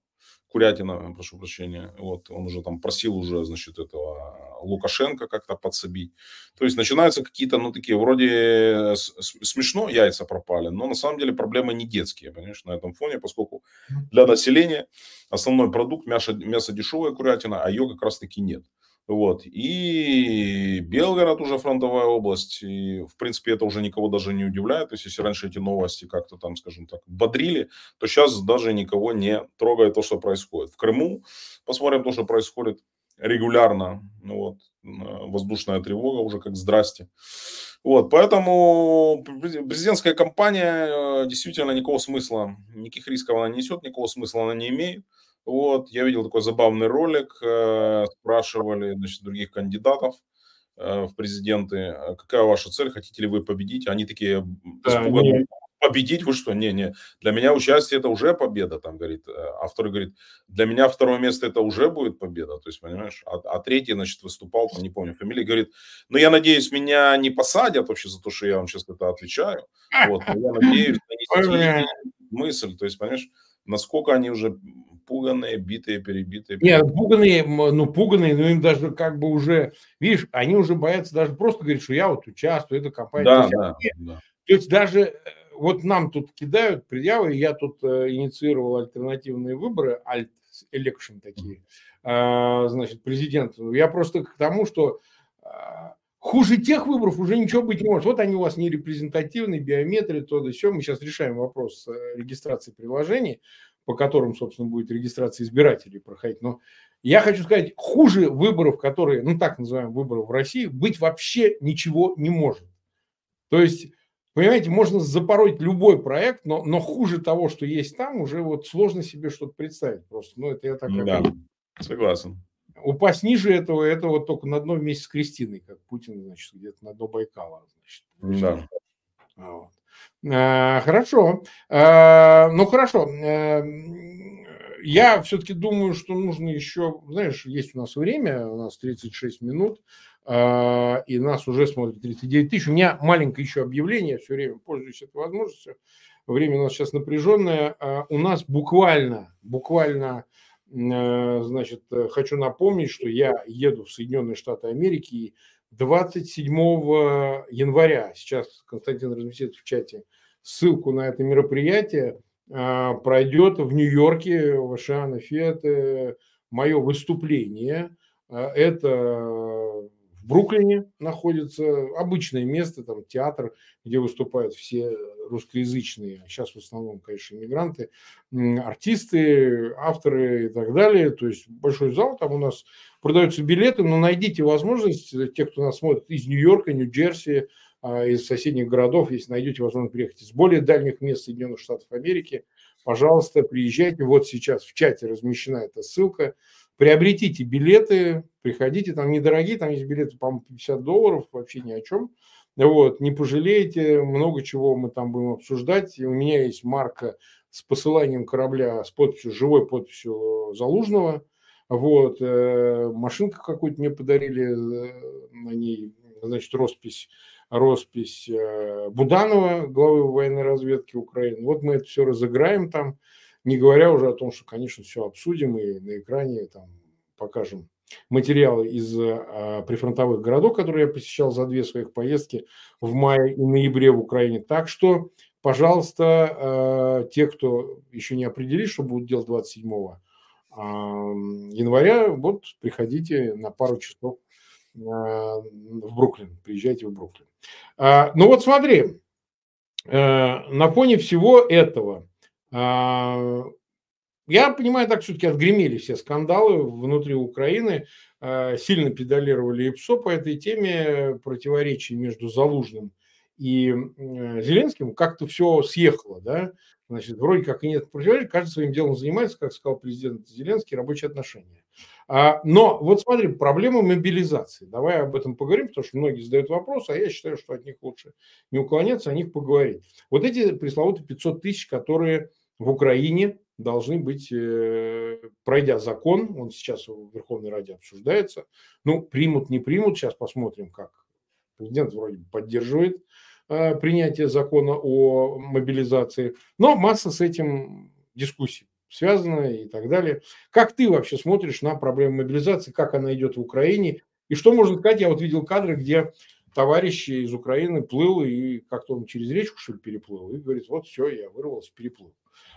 Курятина, прошу прощения, вот он уже там просил уже, значит, этого Лукашенко как-то подсобить. То есть начинаются какие-то, ну, такие вроде смешно яйца пропали, но на самом деле проблемы не детские, понимаешь, на этом фоне, поскольку для населения основной продукт мясо, мясо дешевая курятина, а ее как раз-таки нет. Вот. И Белгород уже фронтовая область. И, в принципе, это уже никого даже не удивляет. То есть, если раньше эти новости как-то там, скажем так, бодрили, то сейчас даже никого не трогает то, что происходит. В Крыму посмотрим то, что происходит регулярно. Ну, вот. Воздушная тревога уже как здрасте. Вот, поэтому президентская кампания э, действительно никакого смысла, никаких рисков она не несет, никакого смысла она не имеет. Вот, я видел такой забавный ролик, э, спрашивали, значит, других кандидатов э, в президенты, «А какая ваша цель, хотите ли вы победить? Они такие Да, испуганные, победить, вы что, не-не, для меня участие это уже победа, там, говорит, э, а второй говорит, для меня второе место это уже будет победа, то есть, понимаешь, а, а третий, значит, выступал, там, не помню фамилии, говорит, ну, я надеюсь, меня не посадят вообще за то, что я вам сейчас это отвечаю, вот, но я надеюсь, мысль, то есть, понимаешь, насколько они уже пуганные, битые, перебитые. Нет, пуганные, ну, пуганные, но им даже как бы уже, видишь, они уже боятся даже просто говорить, что я вот участвую, это компания. Да, то да, они, да. То есть даже э, вот нам тут кидают предъявы, я тут э, инициировал альтернативные выборы, альт election такие, э, значит, президент. Я просто к тому, что э, хуже тех выборов уже ничего быть не может. Вот они у вас не репрезентативные, биометрия, то да все. Мы сейчас решаем вопрос регистрации приложений по которым, собственно, будет регистрация избирателей проходить. Но я хочу сказать, хуже выборов, которые, ну так называемые выборы в России, быть вообще ничего не может. То есть, понимаете, можно запороть любой проект, но, но хуже того, что есть там, уже вот сложно себе что-то представить просто. Ну, это я так... Да, согласен. Упасть ниже этого, это вот только на дно вместе с Кристиной, как Путин, значит, где-то на дно Байкала. Значит. Да. Вот. Э, хорошо. Э, ну, хорошо. Э, я все-таки думаю, что нужно еще, знаешь, есть у нас время, у нас 36 минут, и нас уже смотрит 39 тысяч. У меня маленькое еще объявление, все время пользуюсь этой возможностью. Время у нас сейчас напряженное. У нас буквально, буквально, значит, хочу напомнить, что я еду в Соединенные Штаты Америки, и 27 января, сейчас Константин разместит в чате ссылку на это мероприятие, а, пройдет в Нью-Йорке, в Ашиана Фет, мое выступление. А, это Бруклине находится обычное место, там театр, где выступают все русскоязычные, сейчас в основном, конечно, иммигранты, артисты, авторы и так далее. То есть большой зал, там у нас продаются билеты, но найдите возможность, э, те, кто нас смотрит из Нью-Йорка, Нью-Джерси, а, из соседних городов, если найдете возможность приехать из более дальних мест Соединенных Штатов Америки, пожалуйста, приезжайте. Вот сейчас в чате размещена эта ссылка. Приобретите билеты, приходите, там недорогие, там есть билеты, по-моему, 50 долларов, вообще ни о чем. Вот, не пожалеете, много чего мы там будем обсуждать. И у меня есть марка с посыланием корабля с подписью, живой подписью Залужного. Вот, э, машинка какую-то мне подарили, э, на ней, значит, роспись, роспись э, Буданова, главы военной разведки Украины. Вот мы это все разыграем там, не говоря уже о том, что, конечно, все обсудим и на экране там покажем материалы из а, прифронтовых городов, которые я посещал за две своих поездки в мае и ноябре в Украине. Так что, пожалуйста, а, те, кто еще не определились, что будут делать 27 а, января, вот приходите на пару часов а, в Бруклин, приезжайте в Бруклин. А, ну вот смотри, а, на фоне всего этого я понимаю, так все-таки отгремели все скандалы внутри Украины, э, сильно педалировали ИПСО по этой теме, противоречий между Залужным и э, Зеленским, как-то все съехало, да, значит, вроде как и нет противоречий, каждый своим делом занимается, как сказал президент Зеленский, рабочие отношения. А, но вот смотри, проблема мобилизации. Давай об этом поговорим, потому что многие задают вопрос, а я считаю, что от них лучше не уклоняться, о них поговорить. Вот эти пресловутые 500 тысяч, которые в Украине должны быть, э, пройдя закон, он сейчас в Верховной Раде обсуждается, ну, примут, не примут, сейчас посмотрим, как президент вроде поддерживает э, принятие закона о мобилизации, но масса с этим дискуссий связана и так далее. Как ты вообще смотришь на проблему мобилизации, как она идет в Украине, и что можно сказать, я вот видел кадры, где товарищ из Украины плыл, и как-то он через речку, что ли, переплыл, и говорит, вот все, я вырвался, переплыл.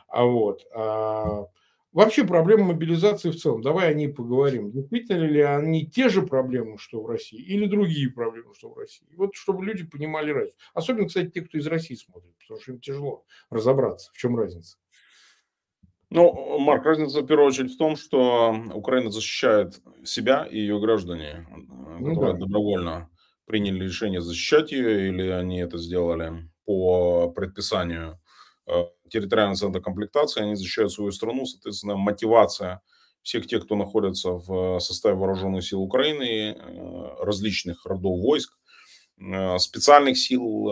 А вот. А, вообще проблема мобилизации в целом. Давай о ней поговорим. Действительно ли они те же проблемы, что в России, или другие проблемы, что в России? Вот чтобы люди понимали разницу. Особенно, кстати, те, кто из России смотрит, потому что им тяжело разобраться, в чем разница. Ну, Марк, разница в первую очередь в том, что Украина защищает себя и ее граждане, ну, которые да. добровольно приняли решение защищать ее, или они это сделали по предписанию территориальный центр комплектации, они защищают свою страну, соответственно, мотивация всех тех, кто находится в составе вооруженных сил Украины, различных родов войск, специальных сил,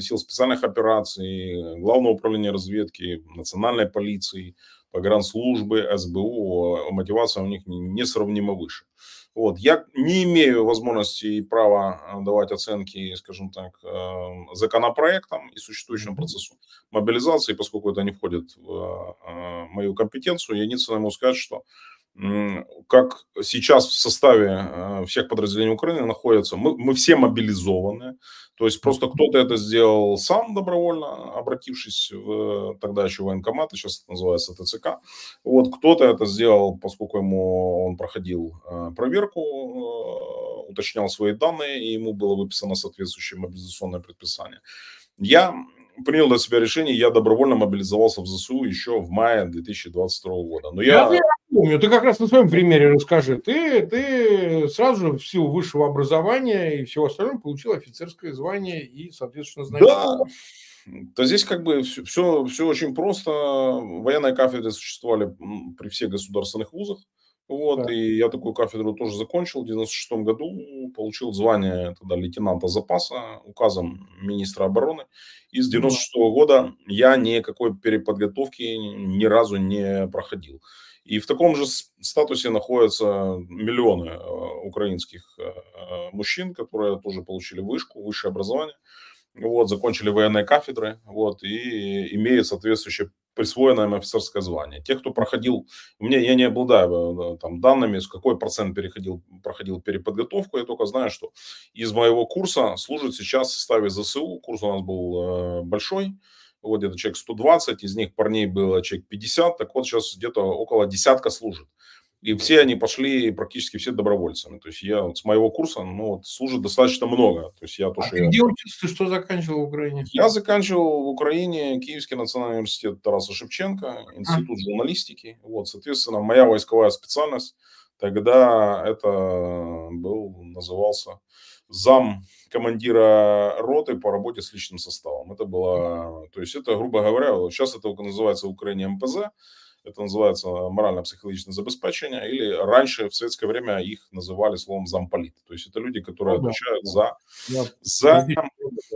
сил специальных операций, Главного управления разведки, национальной полиции, погранслужбы, СБУ, мотивация у них несравнимо выше. Вот. Я не имею возможности и права э, давать оценки, скажем так, э, законопроектам и существующему процессу мобилизации, поскольку это не входит в э, мою компетенцию. Я единственное могу сказать, что как сейчас в составе всех подразделений Украины находятся, мы, мы все мобилизованы, то есть просто кто-то это сделал сам добровольно, обратившись в тогда еще военкомат, сейчас это называется ТЦК. Вот кто-то это сделал, поскольку ему он проходил э, проверку, э, уточнял свои данные, и ему было выписано соответствующее мобилизационное предписание. Я принял для себя решение, я добровольно мобилизовался в ЗСУ еще в мае 2022 года. Но я... я помню, ты как раз на своем примере расскажи. Ты, ты сразу же в силу высшего образования и всего остального получил офицерское звание и, соответственно, знаешь... Да, то здесь как бы все, все, все очень просто. Военные кафедры существовали при всех государственных вузах. Вот, да. и я такую кафедру тоже закончил в 96 году, получил звание тогда лейтенанта запаса указом министра обороны. И с 96 -го года я никакой переподготовки ни разу не проходил. И в таком же статусе находятся миллионы э, украинских э, мужчин, которые тоже получили вышку, высшее образование вот, закончили военные кафедры, вот, и имеют соответствующее присвоенное им офицерское звание. Те, кто проходил, меня, я не обладаю там, данными, с какой процент переходил, проходил переподготовку, я только знаю, что из моего курса служит сейчас в составе ЗСУ, курс у нас был э, большой, вот где-то человек 120, из них парней было человек 50, так вот сейчас где-то около десятка служит. И все они пошли практически все добровольцами. То есть я вот с моего курса ну, вот, служит достаточно много. То есть я то, а ты я... где учился, что заканчивал в Украине? Я заканчивал в Украине Киевский национальный университет Тараса Шевченко, институт а. журналистики. Вот, соответственно, моя войсковая специальность тогда это был, назывался зам командира роты по работе с личным составом. Это было, то есть это, грубо говоря, сейчас это называется в Украине МПЗ, это называется морально-психологическое забеспечение, или раньше в советское время их называли словом замполит. То есть это люди, которые ну, отвечают за, за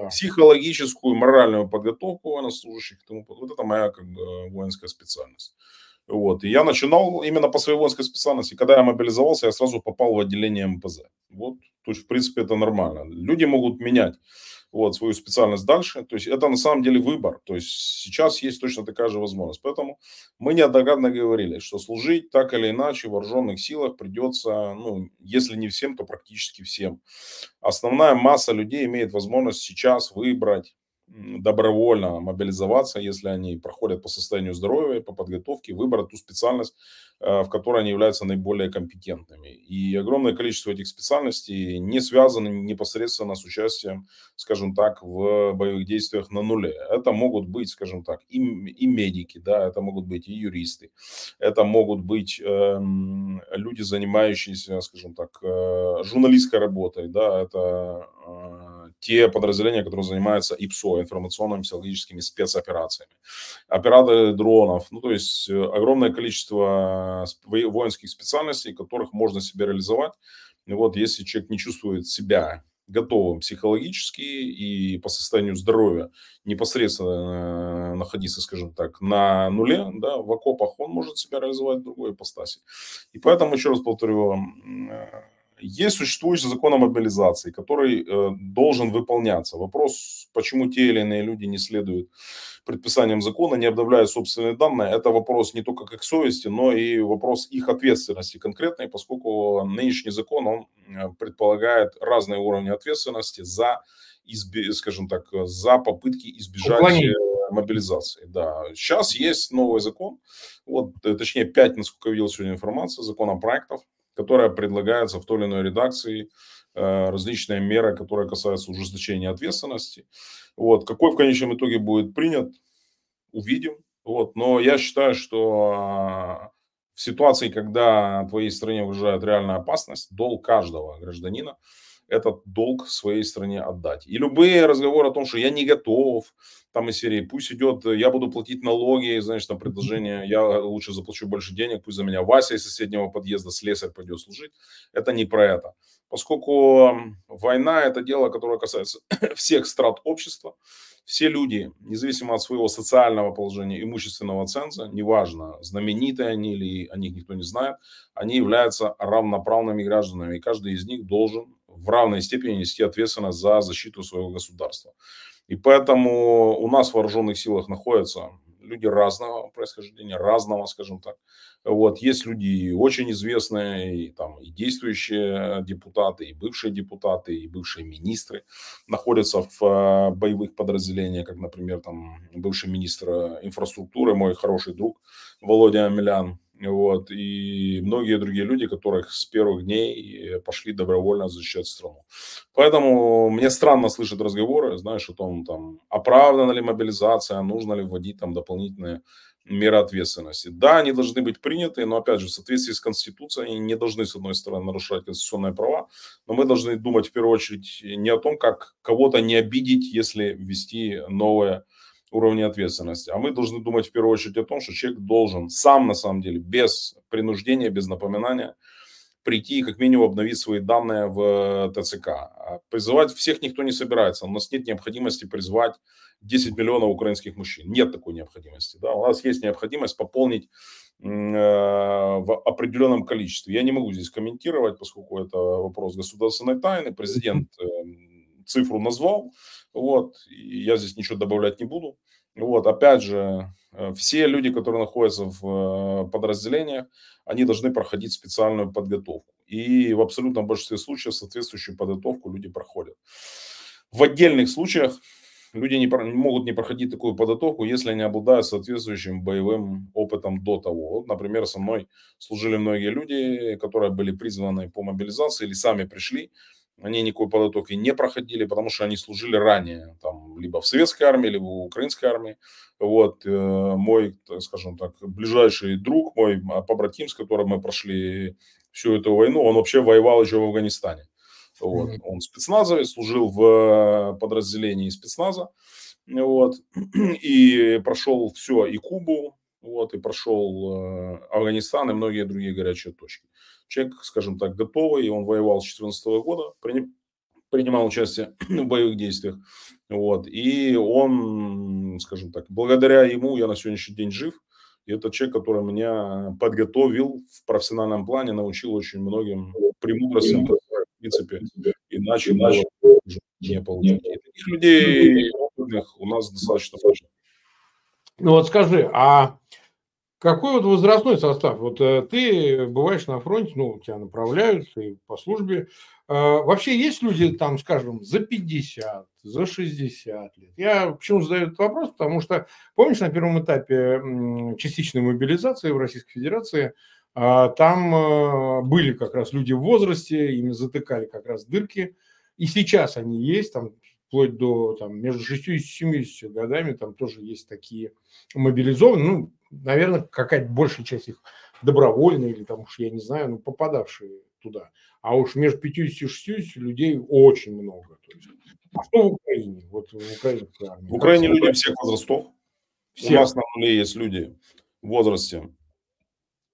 психологическую, моральную подготовку военнослужащих. Тому, вот это моя как бы, воинская специальность. Вот. И я начинал именно по своей воинской специальности. Когда я мобилизовался, я сразу попал в отделение МПЗ. Вот. То есть, в принципе, это нормально. Люди могут менять вот, свою специальность дальше. То есть это на самом деле выбор. То есть сейчас есть точно такая же возможность. Поэтому мы неоднократно говорили, что служить так или иначе в вооруженных силах придется, ну, если не всем, то практически всем. Основная масса людей имеет возможность сейчас выбрать добровольно мобилизоваться, если они проходят по состоянию здоровья, по подготовке, выбрать ту специальность, э, в которой они являются наиболее компетентными. И огромное количество этих специальностей не связано непосредственно с участием, скажем так, в боевых действиях на нуле. Это могут быть, скажем так, и, и медики, да, это могут быть и юристы, это могут быть э, люди, занимающиеся, скажем так, э, журналистской работой, да, это э, те подразделения, которые занимаются ИПСО, информационными психологическими спецоперациями, операторы дронов, ну то есть э, огромное количество воинских специальностей, которых можно себе реализовать. И вот если человек не чувствует себя готовым психологически и по состоянию здоровья непосредственно э, находиться, скажем так, на нуле, да, в окопах, он может себя реализовать в другой ипостаси. И поэтому, еще раз повторю, э, есть существующий закон о мобилизации, который э, должен выполняться. Вопрос, почему те или иные люди не следуют предписаниям закона, не обновляют собственные данные, это вопрос не только как совести, но и вопрос их ответственности конкретной, поскольку нынешний закон, он э, предполагает разные уровни ответственности за, изби, скажем так, за попытки избежать Уклонение. Э, мобилизации. Да. Сейчас есть новый закон, вот, э, точнее, пять, насколько я видел сегодня информацию, законопроектов, которая предлагается в той или иной редакции, э, различные меры, которые касаются ужесточения ответственности. Вот. Какой в конечном итоге будет принят, увидим. Вот. Но я считаю, что В ситуации, когда твоей стране угрожает реальная опасность, долг каждого гражданина этот долг своей стране отдать. И любые разговоры о том, что я не готов, там из серии, пусть идет, я буду платить налоги, знаешь, там предложение, я лучше заплачу больше денег, пусть за меня Вася из соседнего подъезда слесарь пойдет служить. Это не про это. Поскольку война – это дело, которое касается всех страт общества, все люди, независимо от своего социального положения, имущественного ценза, неважно, знаменитые они или о них никто не знает, они являются равноправными гражданами, и каждый из них должен в равной степени нести ответственность за защиту своего государства. И поэтому у нас в вооруженных силах находятся люди разного происхождения, разного, скажем так. Вот, есть люди очень известные, и, там, и действующие депутаты, и бывшие депутаты, и бывшие министры находятся в э, боевых подразделениях, как, например, там, бывший министр инфраструктуры, мой хороший друг Володя Амелян, вот, и многие другие люди, которых с первых дней пошли добровольно защищать страну. Поэтому мне странно слышать разговоры, знаешь, о том, там, оправдана ли мобилизация, нужно ли вводить там дополнительные меры ответственности. Да, они должны быть приняты, но, опять же, в соответствии с Конституцией, они не должны, с одной стороны, нарушать конституционные права, но мы должны думать, в первую очередь, не о том, как кого-то не обидеть, если ввести новое уровне ответственности. А мы должны думать в первую очередь о том, что человек должен сам, на самом деле, без принуждения, без напоминания, прийти и как минимум обновить свои данные в ТЦК. А призывать всех никто не собирается. У нас нет необходимости призвать 10 миллионов украинских мужчин. Нет такой необходимости. Да? У нас есть необходимость пополнить э, в определенном количестве. Я не могу здесь комментировать, поскольку это вопрос государственной тайны. Президент э, цифру назвал, вот, и я здесь ничего добавлять не буду. Вот, опять же, э, все люди, которые находятся в э, подразделениях, они должны проходить специальную подготовку. И в абсолютном большинстве случаев соответствующую подготовку люди проходят. В отдельных случаях люди не, могут не проходить такую подготовку, если они обладают соответствующим боевым опытом до того. Вот, например, со мной служили многие люди, которые были призваны по мобилизации или сами пришли они никакой подготовки не проходили, потому что они служили ранее, там, либо в советской армии, либо в украинской армии. Вот, э, мой, скажем так, ближайший друг, мой а, побратим, с которым мы прошли всю эту войну, он вообще воевал еще в Афганистане. Вот. Mm-hmm. Он спецназовец, служил в э, подразделении спецназа, вот, и прошел все, и Кубу, вот, и прошел э, Афганистан и многие другие горячие точки. Человек, скажем так, готовый, и он воевал с 2014 года, принимал участие в боевых действиях. Вот. И он, скажем так, благодаря ему я на сегодняшний день жив. И это человек, который меня подготовил в профессиональном плане, научил очень многим премудростям, в принципе, иначе, иначе не получить. И таких людей у нас достаточно. Ну вот скажи, а какой вот возрастной состав? Вот э, ты бываешь на фронте, ну, тебя направляют, ты по службе. Э, вообще есть люди, там, скажем, за 50, за 60 лет? Я почему задаю этот вопрос? Потому что, помнишь, на первом этапе частичной мобилизации в Российской Федерации э, там э, были как раз люди в возрасте, ими затыкали как раз дырки. И сейчас они есть, там вплоть до там, между 60 и 70 годами, там тоже есть такие мобилизованные, ну, наверное, какая-то большая часть их добровольная или там уж, я не знаю, ну, попадавшие туда. А уж между 50 и 60 людей очень много. То есть, а что в Украине? Вот в Украине, в Украине люди всех возрастов. Всех. У нас на нуле есть люди в возрасте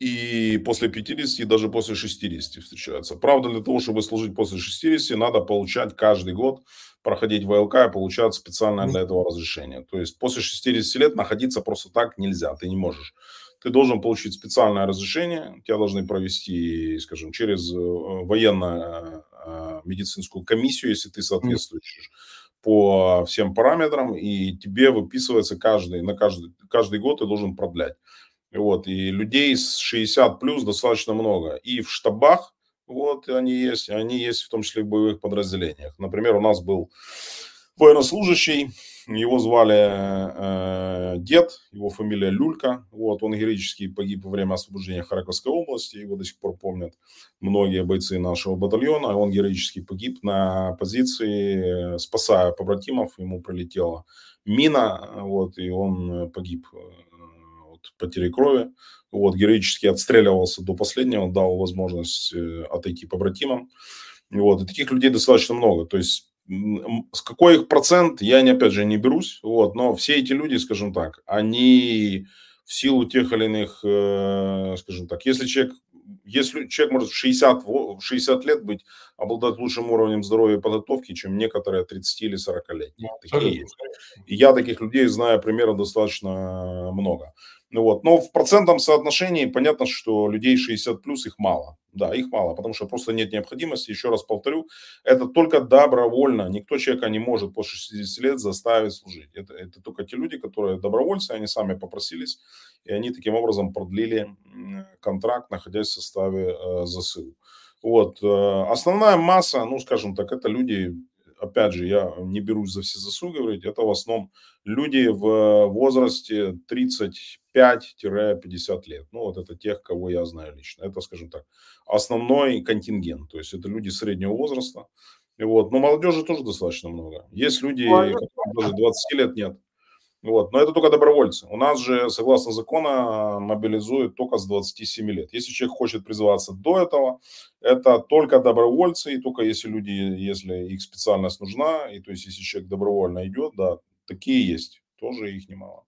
и после 50, и даже после 60 встречаются. Правда, для того, чтобы служить после 60, надо получать каждый год, проходить ВЛК и получать специальное для этого разрешение. То есть после 60 лет находиться просто так нельзя, ты не можешь. Ты должен получить специальное разрешение, тебя должны провести, скажем, через э, военную э, комиссию, если ты соответствуешь по всем параметрам, и тебе выписывается каждый, на каждый, каждый год ты должен продлять. Вот, и людей с 60 плюс достаточно много. И в штабах, вот, они есть, они есть в том числе в боевых подразделениях. Например, у нас был военнослужащий, его звали э, дед, его фамилия Люлька. Вот, он героически погиб во время освобождения Харьковской области, его до сих пор помнят многие бойцы нашего батальона. Он героически погиб на позиции, спасая побратимов, ему прилетела мина, вот, и он погиб потери крови. Вот, героически отстреливался до последнего, дал возможность э, отойти по братимам. Вот, и таких людей достаточно много. То есть с какой их процент, я не, опять же не берусь, вот, но все эти люди, скажем так, они в силу тех или иных, э, скажем так, если человек, если человек может в 60, в 60 лет быть, обладать лучшим уровнем здоровья и подготовки, чем некоторые 30 или 40 лет. Такие есть. И я таких людей знаю примерно достаточно много. Ну вот. Но в процентном соотношении понятно, что людей 60 плюс их мало. Да, их мало, потому что просто нет необходимости. Еще раз повторю, это только добровольно. Никто человека не может после 60 лет заставить служить. Это, это только те люди, которые добровольцы, они сами попросились, и они таким образом продлили контракт, находясь в составе э, ЗСУ. Вот. Э, основная масса, ну, скажем так, это люди опять же, я не берусь за все заслуги говорить, это в основном люди в возрасте 35-50 лет. Ну, вот это тех, кого я знаю лично. Это, скажем так, основной контингент. То есть это люди среднего возраста. Вот. Но молодежи тоже достаточно много. Есть люди, которым даже 20 лет нет. Вот. Но это только добровольцы. У нас же, согласно закону, мобилизуют только с 27 лет. Если человек хочет призываться до этого, это только добровольцы, и только если люди, если их специальность нужна, и то есть если человек добровольно идет, да, такие есть, тоже их немало.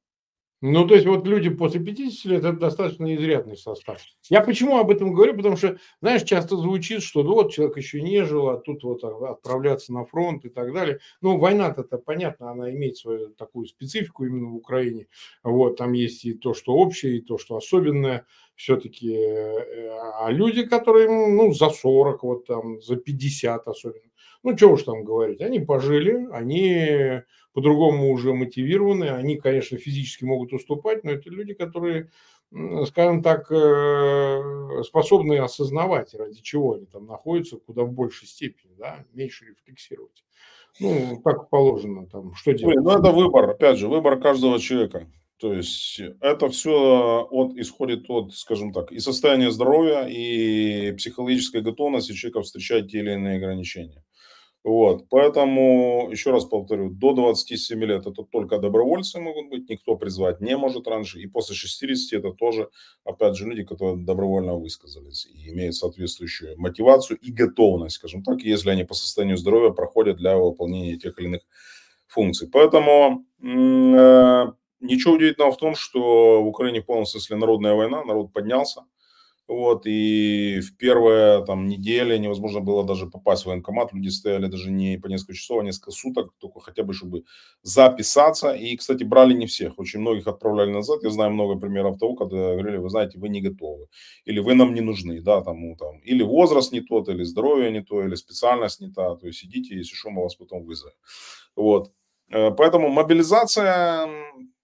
Ну, то есть вот люди после 50 лет это достаточно изрядный состав. Я почему об этом говорю? Потому что, знаешь, часто звучит, что ну, вот человек еще не жил, а тут вот отправляться на фронт и так далее. Ну, война-то это понятно, она имеет свою такую специфику именно в Украине. Вот, там есть и то, что общее, и то, что особенное все-таки. Э, а люди, которые, ну, за 40, вот там, за 50 особенно. Ну, что уж там говорить, они пожили, они по-другому уже мотивированы. Они, конечно, физически могут уступать, но это люди, которые, скажем так, э, способны осознавать, ради чего они там находятся, куда в большей степени, да, меньше рефлексировать. Ну, как положено, там, что делать? Ну, это выбор, опять же, выбор каждого человека. То есть это все от, исходит от, скажем так, и состояния здоровья, и психологической готовности человека встречать те или иные ограничения. Вот, поэтому, еще раз повторю, до 27 лет это только добровольцы могут быть, никто призвать не может раньше, и после 60 это тоже, опять же, люди, которые добровольно высказались и имеют соответствующую мотивацию и готовность, скажем так, если они по состоянию здоровья проходят для выполнения тех или иных функций. Поэтому э, ничего удивительного в том, что в Украине полном смысле народная война, народ поднялся, вот, и в первые там недели невозможно было даже попасть в военкомат. Люди стояли даже не по несколько часов, а несколько суток, только хотя бы, чтобы записаться. И, кстати, брали не всех. Очень многих отправляли назад. Я знаю много примеров того, когда говорили, вы знаете, вы не готовы. Или вы нам не нужны, да, там, там, или возраст не тот, или здоровье не то, или специальность не та. То есть идите, если что, мы вас потом вызовем. Вот. Э, поэтому мобилизация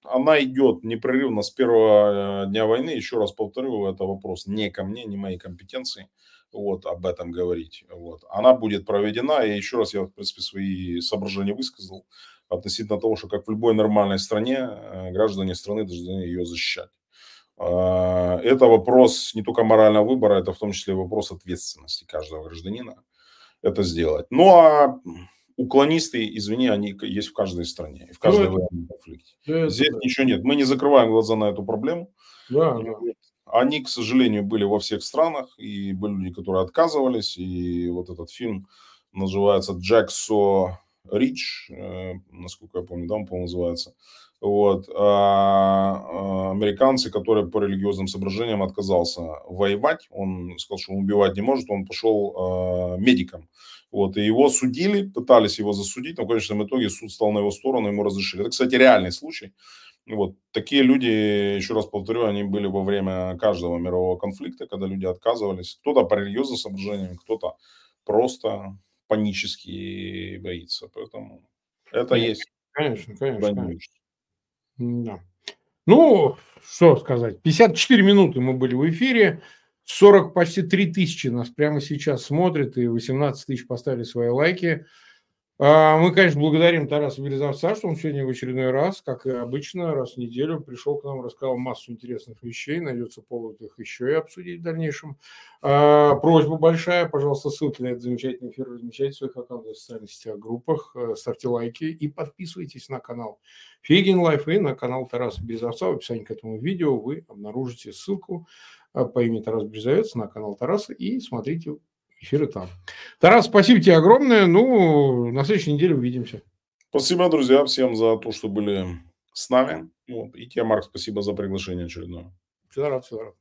она идет непрерывно с первого э, дня войны. Еще раз повторю, это вопрос не ко мне, не моей компетенции вот, об этом говорить. Вот. Она будет проведена, и еще раз я, в принципе, свои соображения высказал относительно того, что как в любой нормальной стране, э, граждане страны должны ее защищать. А, это вопрос не только морального выбора, это в том числе вопрос ответственности каждого гражданина это сделать. Ну а уклонисты, извини, они есть в каждой стране, в каждой ну, военном конфликте. Это, Здесь да. ничего нет. Мы не закрываем глаза на эту проблему. Да, да. Они, к сожалению, были во всех странах, и были люди, которые отказывались, и вот этот фильм называется «Джексо Рич», э, насколько я помню, да, он, по-моему, называется. Вот. А, а, американцы, которые по религиозным соображениям отказался воевать, он сказал, что он убивать не может, он пошел а, медиком. Вот, и его судили, пытались его засудить, но в конечном итоге суд стал на его сторону, ему разрешили. Это, кстати, реальный случай. Вот, такие люди, еще раз повторю, они были во время каждого мирового конфликта, когда люди отказывались. Кто-то по религиозным соображениям, кто-то просто панически боится. Поэтому это конечно, есть. Конечно, конечно. конечно. Да. Ну, что сказать. 54 минуты мы были в эфире. 40, почти 3 тысячи нас прямо сейчас смотрят, и 18 тысяч поставили свои лайки. А, мы, конечно, благодарим Тараса Березовца, что он сегодня в очередной раз, как и обычно, раз в неделю пришел к нам, рассказал массу интересных вещей. Найдется повод их еще и обсудить в дальнейшем. А, просьба большая, пожалуйста, ссылки на этот замечательный эфир размещайте в своих аккаунтах в социальных сетях, группах, э, ставьте лайки и подписывайтесь на канал Фейгин Live и на канал Тараса Березовца. В описании к этому видео вы обнаружите ссылку э, по имени Тарас Березовец на канал Тараса и смотрите эфиры там. Тарас, спасибо тебе огромное. Ну, на следующей неделе увидимся. Спасибо, друзья, всем за то, что были с нами. Вот. И тебе, Марк, спасибо за приглашение очередное. Всегда рад, всегда рад.